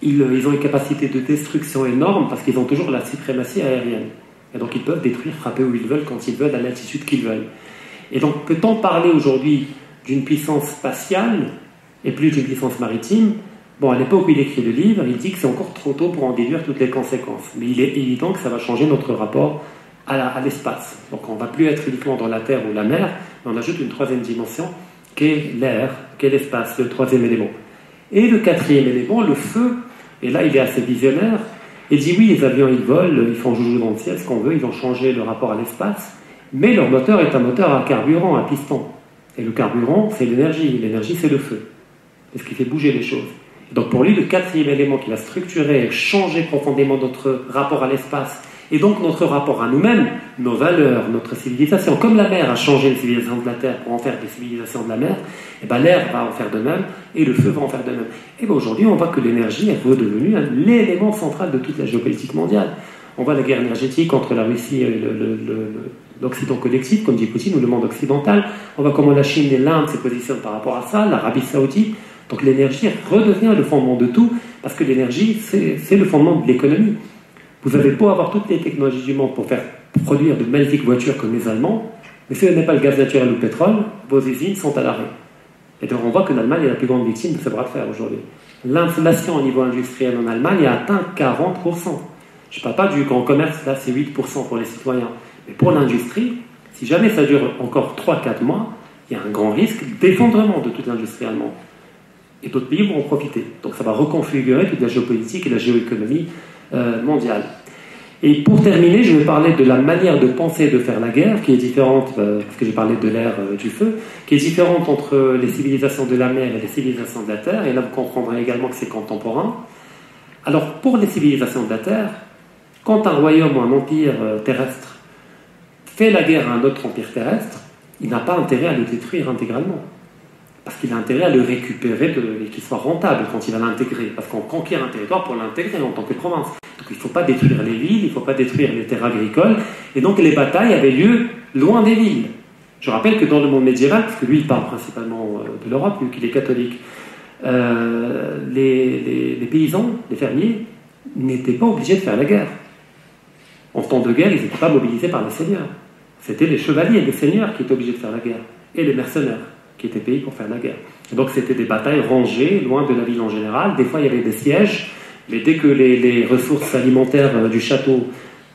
ils, ils ont une capacité de destruction énorme parce qu'ils ont toujours la suprématie aérienne. Et donc ils peuvent détruire, frapper où ils veulent, quand ils veulent, à l'altitude qu'ils veulent. Et donc peut-on parler aujourd'hui d'une puissance spatiale et plus d'une puissance maritime? Bon, à l'époque où il écrit le livre, il dit que c'est encore trop tôt pour en déduire toutes les conséquences. Mais il est évident que ça va changer notre rapport à l'espace. Donc on ne va plus être uniquement dans la terre ou la mer, mais on ajoute une troisième dimension qui est l'air, qui est l'espace, le troisième élément. Et le quatrième élément, le feu, et là il est assez visionnaire, il dit oui, les avions ils volent, ils font joujou dans le ciel, ce qu'on veut, ils ont changé le rapport à l'espace, mais leur moteur est un moteur à carburant, à piston. Et le carburant, c'est l'énergie. L'énergie, c'est le feu. C'est ce qui fait bouger les choses. Donc pour lui, le quatrième élément qui va structurer et changer profondément notre rapport à l'espace et donc notre rapport à nous-mêmes, nos valeurs, notre civilisation, comme la mer a changé les civilisations de la Terre pour en faire des civilisations de la mer, et eh ben l'air va en faire de même et le feu va en faire de même. Et ben aujourd'hui, on voit que l'énergie est redevenue l'élément central de toute la géopolitique mondiale. On voit la guerre énergétique entre la Russie et l'Occident collectif, comme dit Poutine, ou le monde occidental. On voit comment la Chine et l'Inde se positionnent par rapport à ça, l'Arabie saoudite. Donc l'énergie redevient le fondement de tout, parce que l'énergie, c'est le fondement de l'économie. Vous avez beau avoir toutes les technologies du monde pour faire produire de magnifiques voitures comme les Allemands, mais si ce n'est pas le gaz naturel ou le pétrole, vos usines sont à l'arrêt. Et donc on voit que l'Allemagne est la plus grande victime de ce bras de fer aujourd'hui. L'inflation au niveau industriel en Allemagne a atteint 40%. Je ne parle pas du grand commerce, là c'est 8% pour les citoyens. Mais pour l'industrie, si jamais ça dure encore 3-4 mois, il y a un grand risque d'effondrement de toute l'industrie allemande. Et d'autres pays vont en profiter. Donc ça va reconfigurer toute la géopolitique et la géoéconomie euh, mondiale. Et pour terminer, je vais parler de la manière de penser de faire la guerre, qui est différente, euh, parce que j'ai parlé de l'ère euh, du feu, qui est différente entre les civilisations de la mer et les civilisations de la terre, et là vous comprendrez également que c'est contemporain. Alors pour les civilisations de la terre, quand un royaume ou un empire terrestre fait la guerre à un autre empire terrestre, il n'a pas intérêt à le détruire intégralement parce qu'il a intérêt à le récupérer et qu'il soit rentable quand il va l'intégrer. Parce qu'on conquiert un territoire pour l'intégrer en tant que province. Donc il ne faut pas détruire les villes, il ne faut pas détruire les terres agricoles. Et donc les batailles avaient lieu loin des villes. Je rappelle que dans le monde médiéval, parce que lui il parle principalement euh, de l'Europe, vu qu'il est catholique, euh, les, les, paysans, les fermiers, n'étaient pas obligés de faire la guerre. En temps de guerre, ils n'étaient pas mobilisés par les seigneurs. C'était les chevaliers, les seigneurs qui étaient obligés de faire la guerre, et les mercenaires qui étaient payés pour faire la guerre. donc c'était des batailles rangées, loin de la ville en général. Des fois il y avait des sièges, mais dès que les, ressources alimentaires euh, du château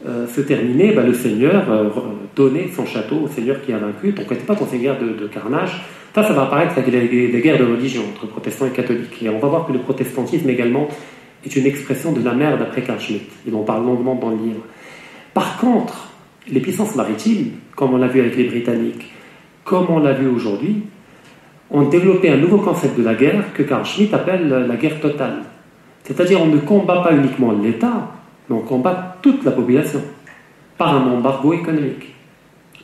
euh, se terminaient, bah, le seigneur euh, donnait son château au seigneur qui a vaincu. Donc n'était pas dans ces guerres de, carnage. Ça, ça va apparaître avec les, guerres de religion entre protestants et catholiques. Et on va voir que le protestantisme également est une expression de la mer d'après Carl Schmitt. Il en parle longuement dans le livre. Par contre, les puissances maritimes, comme on l'a vu avec les Britanniques, comme on l'a vu aujourd'hui, ont développé un nouveau concept de la guerre que Carl Schmitt appelle la guerre totale. C'est-à-dire on ne combat pas uniquement l'État, mais on combat toute la population par un embargo économique,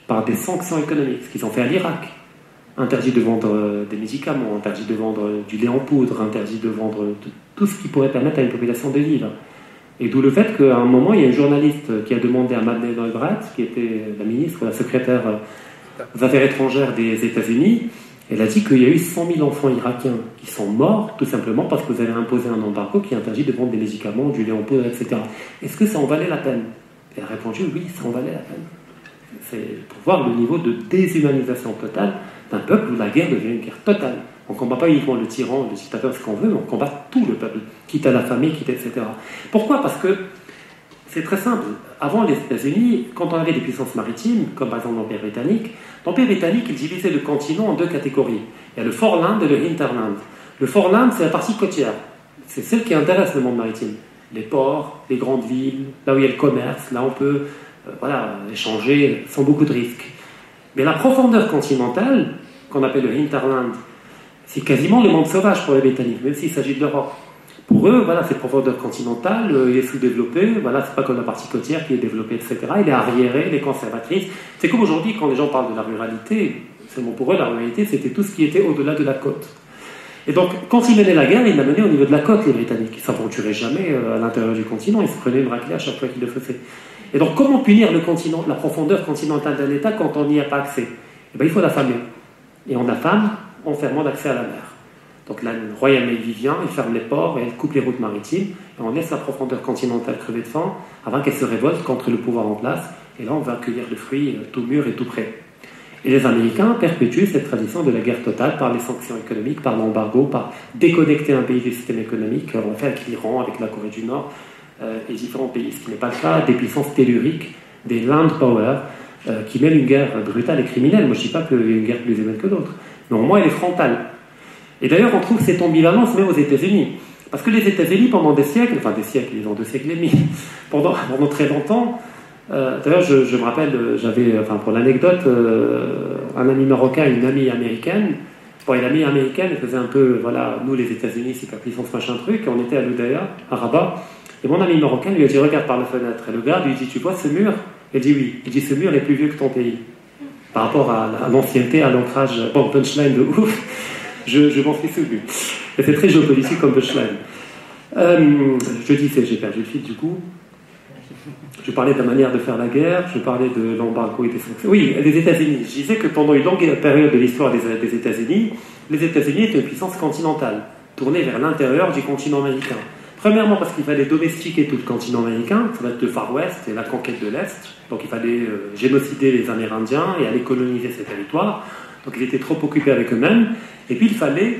par des sanctions économiques, ce qu'ils ont fait à l'Irak. Interdit de vendre euh, des médicaments, interdit de vendre du lait en poudre, interdit de vendre tout ce qui pourrait permettre à une population de vivre. Et d'où le fait qu'à un moment, il y a un journaliste qui a demandé à Madeleine Albright, qui était la ministre, la secrétaire euh, aux Affaires étrangères des États-Unis, elle a dit qu'il y a eu 100 000 enfants irakiens qui sont morts tout simplement parce que vous avez imposé un embargo qui interdit de vendre des médicaments, du lait en poudre, etc. Est-ce que ça en valait la peine? Elle a répondu oui, ça en valait la peine. C'est pour voir le niveau de déshumanisation totale d'un peuple où la guerre devient une guerre totale. On ne combat pas uniquement le tyran, le dictateur, ce qu'on veut, mais on combat tout le peuple, quitte à la famille, quitte, etc. Pourquoi? Parce que c'est très simple. Avant les États-Unis, quand on avait des puissances maritimes, comme par exemple l'Empire britannique, l'Empire britannique divisait le continent en deux catégories. Il y a le Foreland et le Hinterland. Le Foreland, c'est la partie côtière. C'est celle qui intéresse le monde maritime. Les ports, les grandes villes, là où il y a le commerce, là on peut euh, échanger sans beaucoup de risques. Mais la profondeur continentale, qu'on appelle le Hinterland, c'est quasiment le monde sauvage pour les Britanniques, même s'il s'agit de l'Europe. Pour eux, voilà, c'est profondeur continentale, euh, il est sous-développé, voilà, c'est pas comme la partie côtière qui est développée, etc. Il est arriéré, il est conservatrice. C'est comme aujourd'hui, quand les gens parlent de la ruralité, seulement pour eux, la ruralité, c'était tout ce qui était au-delà de la côte. Et donc, quand ils menaient la guerre, ils la menaient au niveau de la côte, les Britanniques. Ils s'aventuraient jamais euh, à l'intérieur du continent, ils se prenaient une raclée à chaque fois qu'ils le faisaient. Et donc, comment punir le continent, la profondeur continentale d'un État quand on n'y a pas accès? Eh bien, il faut l'affamer. Et on affame en fermant l'accès à la mer. Donc la Royal Navy vient, elle ferme les ports et elle coupe les routes maritimes. Et on laisse la profondeur continentale crever de faim avant qu'elle se révolte contre le pouvoir en place. Et là, on va accueillir le fruit euh, tout mûr et tout prêt. Et les Américains perpétuent cette tradition de la guerre totale par les sanctions économiques, par l'embargo, par déconnecter un pays du système économique. On fait avec l'Iran, avec la Corée du Nord euh, et différents pays. Ce qui n'est pas le cas des puissances telluriques, des land power, euh, qui mènent une guerre brutale et criminelle. Moi, je ne dis pas qu'il y a une guerre plus humaine que d'autres. Mais au moins, elle est frontale. Et d'ailleurs, on trouve cette ambivalence même aux États-Unis. Parce que les États-Unis, pendant des siècles, enfin des siècles, ils ont deux siècles et demi, pendant, pendant très longtemps, euh, d'ailleurs, je, me rappelle, j'avais, enfin pour l'anecdote, euh, un ami marocain et une amie américaine, Bon, et l'ami américaine faisait un peu, voilà, nous les États-Unis, c'est pas puissance machin truc, et on était à l'Oudaya, à Rabat, et mon ami marocain lui a dit Regarde par la fenêtre. Et le gars lui dit Tu vois ce mur? Il dit Oui. Il dit Ce mur est plus vieux que ton pays. Par rapport à, l'ancienneté, à l'ancrage. Bon, punchline de ouf, je, je m'en suis souvenu. C'est très géopolitique comme punchline. Euh, je disais, j'ai perdu le fil du coup. Je parlais de la manière de faire la guerre, je parlais de l'embargo et des sanctions. Oui, des États-Unis. Je disais que pendant une longue période de l'histoire des, des États-Unis, les États-Unis étaient une puissance continentale, tournée vers l'intérieur du continent américain. Premièrement, parce qu'il fallait domestiquer tout le continent américain, ça va être le Far West et la conquête de l'Est. Donc il fallait euh, génocider les Amérindiens et aller coloniser ces territoires. Donc ils étaient trop occupés avec eux-mêmes. Et puis il fallait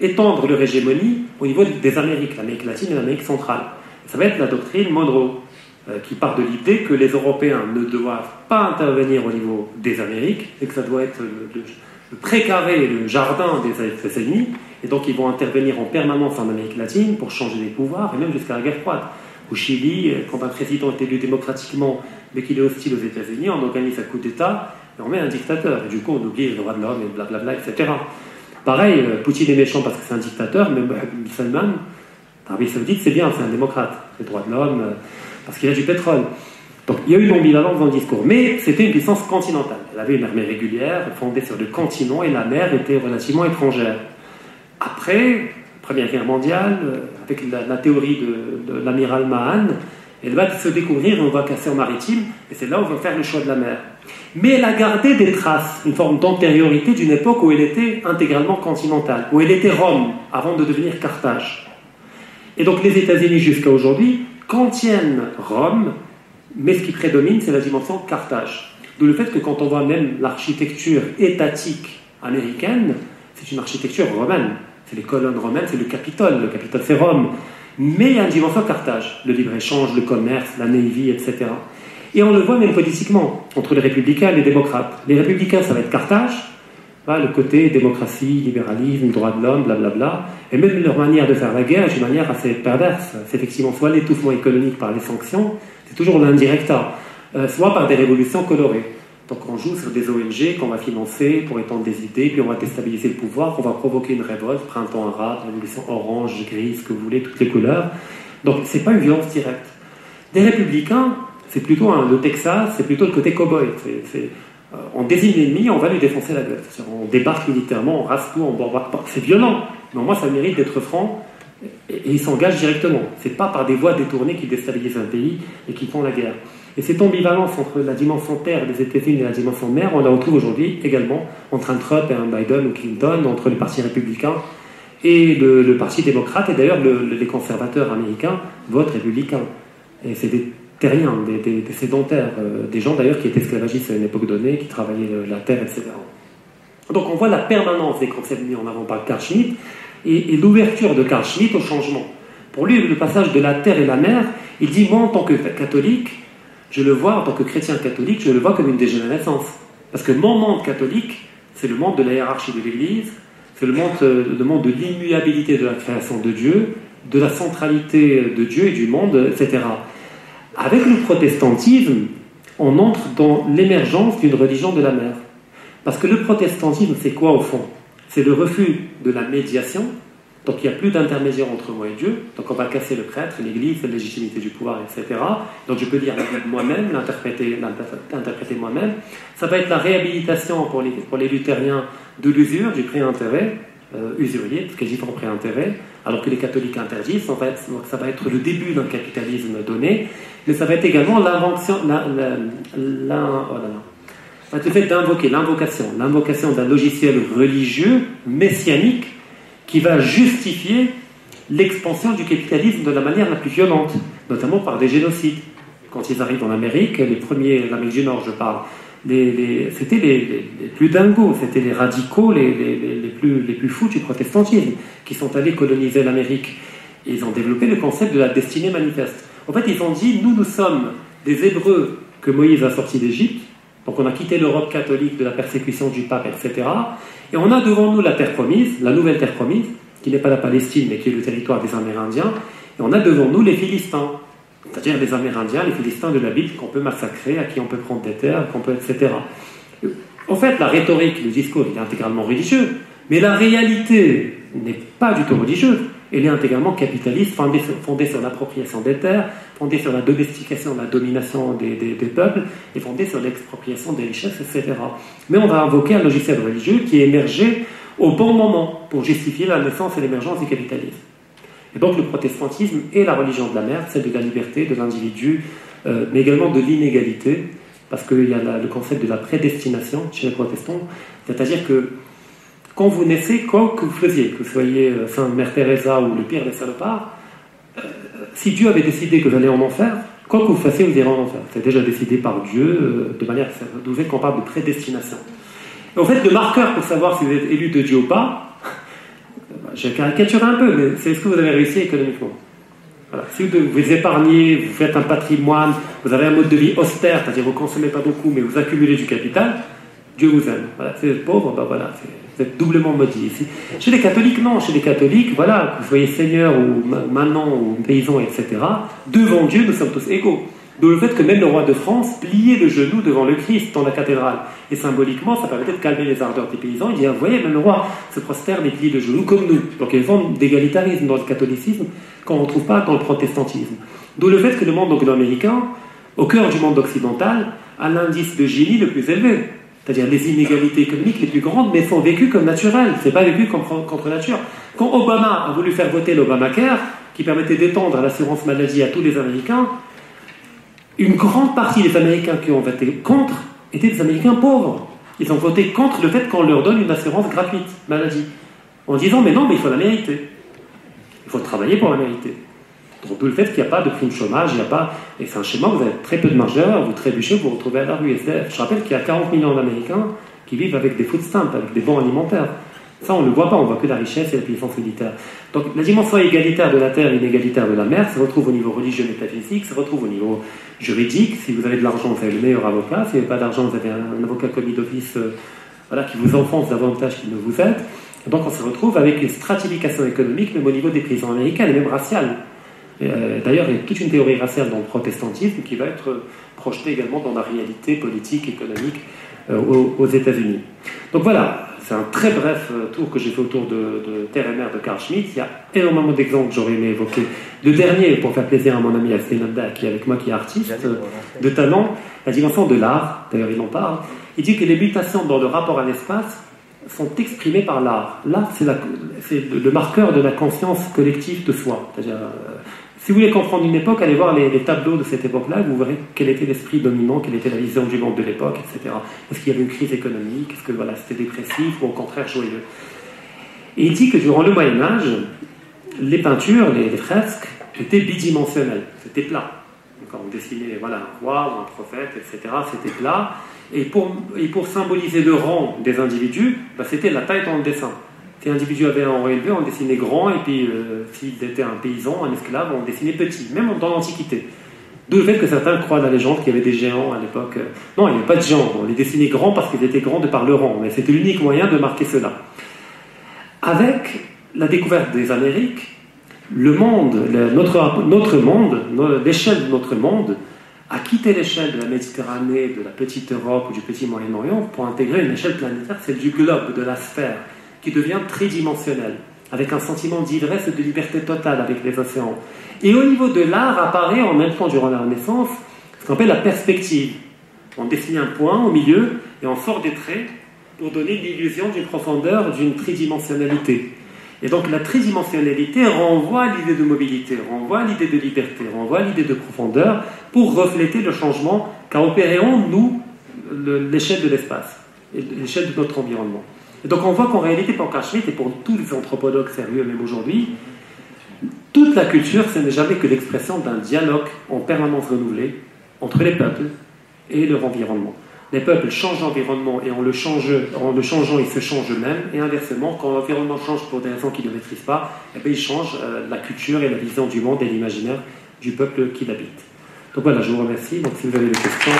étendre leur hégémonie au niveau des Amériques, l'Amérique latine et l'Amérique centrale. ça va être la doctrine Monroe, euh, qui part de l'idée que les Européens ne doivent pas intervenir au niveau des Amériques et que ça doit être le, le précaré, le jardin des États-Unis et donc ils vont intervenir en permanence en Amérique latine pour changer les pouvoirs, et même jusqu'à la guerre froide. Au Chili, quand un président est élu démocratiquement, mais qu'il est hostile aux États-Unis, on organise un coup d'État et on met un dictateur. Et du coup, on oublie le droit de l'homme et blablabla, etc. Pareil, euh, Poutine est méchant parce que c'est un dictateur, mais Salman, l'Arabie Saoudite, c'est bien, c'est un démocrate. Les droits de l'homme, euh, parce qu'il a du pétrole. Donc il y a eu une ambivalence dans le discours, mais c'était une puissance continentale. Elle avait une armée régulière, fondée sur le continent, et la mer était relativement étrangère. Après, Première Guerre mondiale, euh, avec la, théorie de, l'amiral Mahan, elle va se découvrir une vocation maritime, et c'est là où on va faire le choix de la mer. Mais elle a gardé des traces, une forme d'antériorité d'une époque où elle était intégralement continentale, où elle était Rome, avant de devenir Carthage. Et donc les États-Unis jusqu'à aujourd'hui contiennent Rome, mais ce qui prédomine, c'est la dimension Carthage. D'où le fait que quand on voit même l'architecture étatique américaine, c'est une architecture romaine. C'est les colonnes romaines, c'est le Capitole. Le Capitole, c'est Rome. Mais il y a une dimension Carthage. Le libre-échange, le commerce, la navy, etc. Et on le voit même politiquement, entre les républicains et les démocrates. Les républicains, ça va être Carthage, le côté démocratie, libéralisme, droit de l'homme, blablabla. Et même leur manière de faire la guerre est une manière assez perverse. C'est effectivement soit l'étouffement économique par les sanctions, c'est toujours l'indirecta, euh, soit par des révolutions colorées. Donc on joue sur des ONG qu'on va financer pour étendre des idées, puis on va déstabiliser le pouvoir, on va provoquer une révolte, printemps arabe, révolution orange, grise, que vous voulez, toutes les couleurs. Donc c'est pas une violence directe. Des républicains, c'est plutôt le Texas, c'est plutôt le côté cow-boy. Euh, on désigne l'ennemi, on va lui défoncer la gueule. On débarque militairement, on rase tout, on bombarde pas. C'est violent, mais au moins ça mérite d'être franc et, ils s'engagent directement. C'est pas par des voies détournées qui déstabilisent un pays et qui font la guerre. Et cette ambivalence entre la dimension terre des États-Unis et la dimension mer, on la retrouve aujourd'hui également entre un Trump et un Biden ou Clinton, entre le Parti républicain et le, Parti démocrate. Et d'ailleurs, les conservateurs américains votent républicains. Et c'est des terriens, des, sédentaires, euh, des gens d'ailleurs qui étaient esclavagistes à une époque donnée, qui travaillaient la terre, etc. Donc on voit la permanence des concepts mis en avant par Carl Schmitt et, et l'ouverture de Carl Schmitt au changement. Pour lui, le passage de la terre et la mer, il dit, moi en tant que catholique, je le vois en tant que chrétien catholique, je le vois comme une dégénérescence. Parce que mon monde catholique, c'est le monde de la hiérarchie de l'Église, c'est le monde, euh, le monde de l'immuabilité de la création de Dieu, de la centralité de Dieu et du monde, etc. Avec le protestantisme, on entre dans l'émergence d'une religion de la mer. Parce que le protestantisme, c'est quoi au fond? C'est le refus de la médiation, donc il n'y a plus d'intermédiaire entre moi et Dieu. Donc on va casser le prêtre, l'Église, la légitimité du pouvoir, etc. Donc je peux dire moi-même, l'interpréter, moi-même. Ça va être la réhabilitation pour les, pour les luthériens de l'usure, du pré-intérêt, euh, usurier, ce qui pré-intérêt, alors que les catholiques interdisent. En fait, donc ça va être le début d'un capitalisme donné, mais ça va être également l'invention, oh le fait d'invoquer, l'invocation, l'invocation d'un logiciel religieux, messianique, qui va justifier l'expansion du capitalisme de la manière la plus violente, notamment par des génocides. Quand ils arrivent en Amérique, les premiers, l'Amérique du Nord, je parle, c'était les, plus dingos, c'était les radicaux, les, plus, les plus fous du protestantisme, qui sont allés coloniser l'Amérique. Ils ont développé le concept de la destinée manifeste. En fait, ils ont dit, nous, nous sommes des Hébreux que Moïse a sortis d'Égypte, donc on a quitté l'Europe catholique de la persécution du pape, etc. Et on a devant nous la terre promise, la nouvelle terre promise, qui n'est pas la Palestine, mais qui est le territoire des Amérindiens. Et on a devant nous les Philistins, c'est-à-dire les Amérindiens, les Philistins de la Bible qu'on peut massacrer, à qui on peut prendre des terres, qu'on peut, etc. En fait, la rhétorique, le discours, est intégralement religieux, Mais la réalité n'est pas du tout religieuse. Elle est intégralement capitaliste, fondée sur, l'appropriation des terres, fondée sur la domestication, la domination des, peuples, et fondée sur l'expropriation des richesses, etc. Mais on va invoquer un logiciel religieux qui est émergé au bon moment pour justifier la naissance et l'émergence du capitalisme. Et donc le protestantisme est la religion de la mère, celle de la liberté, de l'individu, euh, mais également de l'inégalité, parce qu'il y a le concept de la prédestination chez les protestants, c'est-à-dire que quand vous naissez, quoi que vous faisiez, que vous soyez euh, Sainte Mère Teresa ou le pire des salopards, euh, si Dieu avait décidé que vous allez en enfer, quoi que vous fassiez, vous irez en enfer. C'est déjà décidé par Dieu euh, de manière. Vous êtes parle de prédestination. Et en fait, le marqueur pour savoir si vous êtes élu de Dieu ou pas, j'ai caricaturé un peu, mais c'est est-ce que vous avez réussi économiquement. Si vous, vous épargnez, vous faites un patrimoine, vous avez un mode de vie austère, c'est-à-dire vous ne consommez pas beaucoup, mais vous accumulez du capital, Dieu vous aime. Voilà. Si vous êtes pauvre, ben voilà, vous êtes doublement maudit ici. Chez les catholiques, non. Chez les catholiques, voilà, que vous soyez seigneur ou manant ou paysan, etc., devant Dieu, nous sommes tous égaux. D'où le fait que même le roi de France pliait le genou devant le Christ dans la cathédrale. Et symboliquement, ça permettait de calmer les ardeurs des paysans. Il dit, ah, vous voyez, même le roi se prosterne et plie le genou comme nous. Donc il y a une forme d'égalitarisme dans le catholicisme qu'on ne retrouve pas dans le protestantisme. D'où le fait que le monde anglo-américain, au cœur du monde occidental, a l'indice de Gini le plus élevé. C'est-à-dire les inégalités économiques les plus grandes, mais sont vécues comme naturelles. C'est pas vécu contre nature. Quand Obama a voulu faire voter l'Obamacare, qui permettait d'étendre l'assurance maladie à tous les Américains, une grande partie des Américains qui ont voté contre étaient des Américains pauvres. Ils ont voté contre le fait qu'on leur donne une assurance gratuite maladie, en disant mais non, mais il faut la mériter. Il faut travailler pour la mériter. D'où le fait qu'il n'y a pas de prime chômage, il n'y a pas. Et c'est un schéma, vous avez très peu de margeurs, vous trébuchez, vous vous retrouvez à la rue. Je rappelle qu'il y a 40 millions d'Américains qui vivent avec des food stamps, avec des bons alimentaires. Ça, on ne le voit pas, on voit que la richesse et la puissance militaire. Donc la dimension égalitaire de la terre et inégalitaire de la mer se retrouve au niveau religieux métaphysique, se retrouve au niveau juridique. Si vous avez de l'argent, vous avez le meilleur avocat. Si vous n'avez pas d'argent, vous avez un, avocat commis d'office euh, voilà, qui vous enfonce davantage qu'il ne vous aide. donc on se retrouve avec une stratification économique, même au niveau des prisons américaines même raciale. Euh, D'ailleurs, il y a toute une théorie raciale dans le protestantisme qui va être projetée également dans la réalité politique, économique euh, aux, aux États-Unis. Donc voilà, c'est un très bref euh, tour que j'ai fait autour de, de, Terre et Mer de Carl Schmitt. Il y a énormément d'exemples que j'aurais aimé évoquer. Le dernier, pour faire plaisir à mon ami Alstenanda, qui est avec moi, qui est artiste de talent, la dimension de l'art, d'ailleurs il en parle, il dit que les mutations dans le rapport à l'espace sont exprimées par l'art. L'art, c'est le marqueur de la conscience collective de soi. C'est-à-dire, euh, si vous voulez comprendre une époque, allez voir les, tableaux de cette époque-là, vous verrez quel était l'esprit dominant, quelle était la vision du monde de l'époque, etc. Est-ce qu'il y avait une crise économique? Est-ce que voilà, c'était dépressif ou au contraire joyeux? Et il dit que durant le Moyen Âge, les peintures, les, fresques étaient bidimensionnelles, c'était plat. Quand on dessinait voilà, un roi ou un prophète, etc., c'était plat. Et pour, et pour symboliser le rang des individus, bah, c'était la taille dans le dessin. Si l'individu avait un rang élevé, on dessinait grand, et puis euh, s'il était un paysan, un esclave, on dessinait petit, même dans l'Antiquité. D'où le fait que certains croient la légende qu'il y avait des géants à l'époque. Non, il n'y avait pas de géants, on les dessinait grands parce qu'ils étaient grands de par le rang, mais c'était l'unique moyen de marquer cela. Avec la découverte des Amériques, le monde, notre, notre monde, l'échelle de notre monde, a quitté l'échelle de la Méditerranée, de la petite Europe ou du petit Moyen-Orient pour intégrer une échelle planétaire, celle du globe, de la sphère qui devient tridimensionnel, avec un sentiment d'ivresse et de liberté totale avec les océans. Et au niveau de l'art apparaît en même temps durant la Renaissance ce qu'on appelle la perspective. On dessine un point au milieu et on sort des traits pour donner l'illusion d'une profondeur, d'une tridimensionnalité. Et donc la tridimensionnalité renvoie à l'idée de mobilité, renvoie à l'idée de liberté, renvoie à l'idée de profondeur pour refléter le changement qu'a opéré en nous l'échelle de l'espace, l'échelle de notre environnement. Donc on voit qu'en réalité, pour Schmitt et pour tous les anthropologues sérieux, même aujourd'hui, toute la culture, ce n'est jamais que l'expression d'un dialogue en permanence renouvelé entre les peuples et leur environnement. Les peuples changent d'environnement et en le, changeant, ils se changent eux-mêmes. Et inversement, quand l'environnement change pour des raisons qu'ils ne maîtrisent pas, eh bien, ils changent euh, la culture et la vision du monde et l'imaginaire du peuple qui l'habite. Donc voilà, je vous remercie. Donc si vous avez des questions.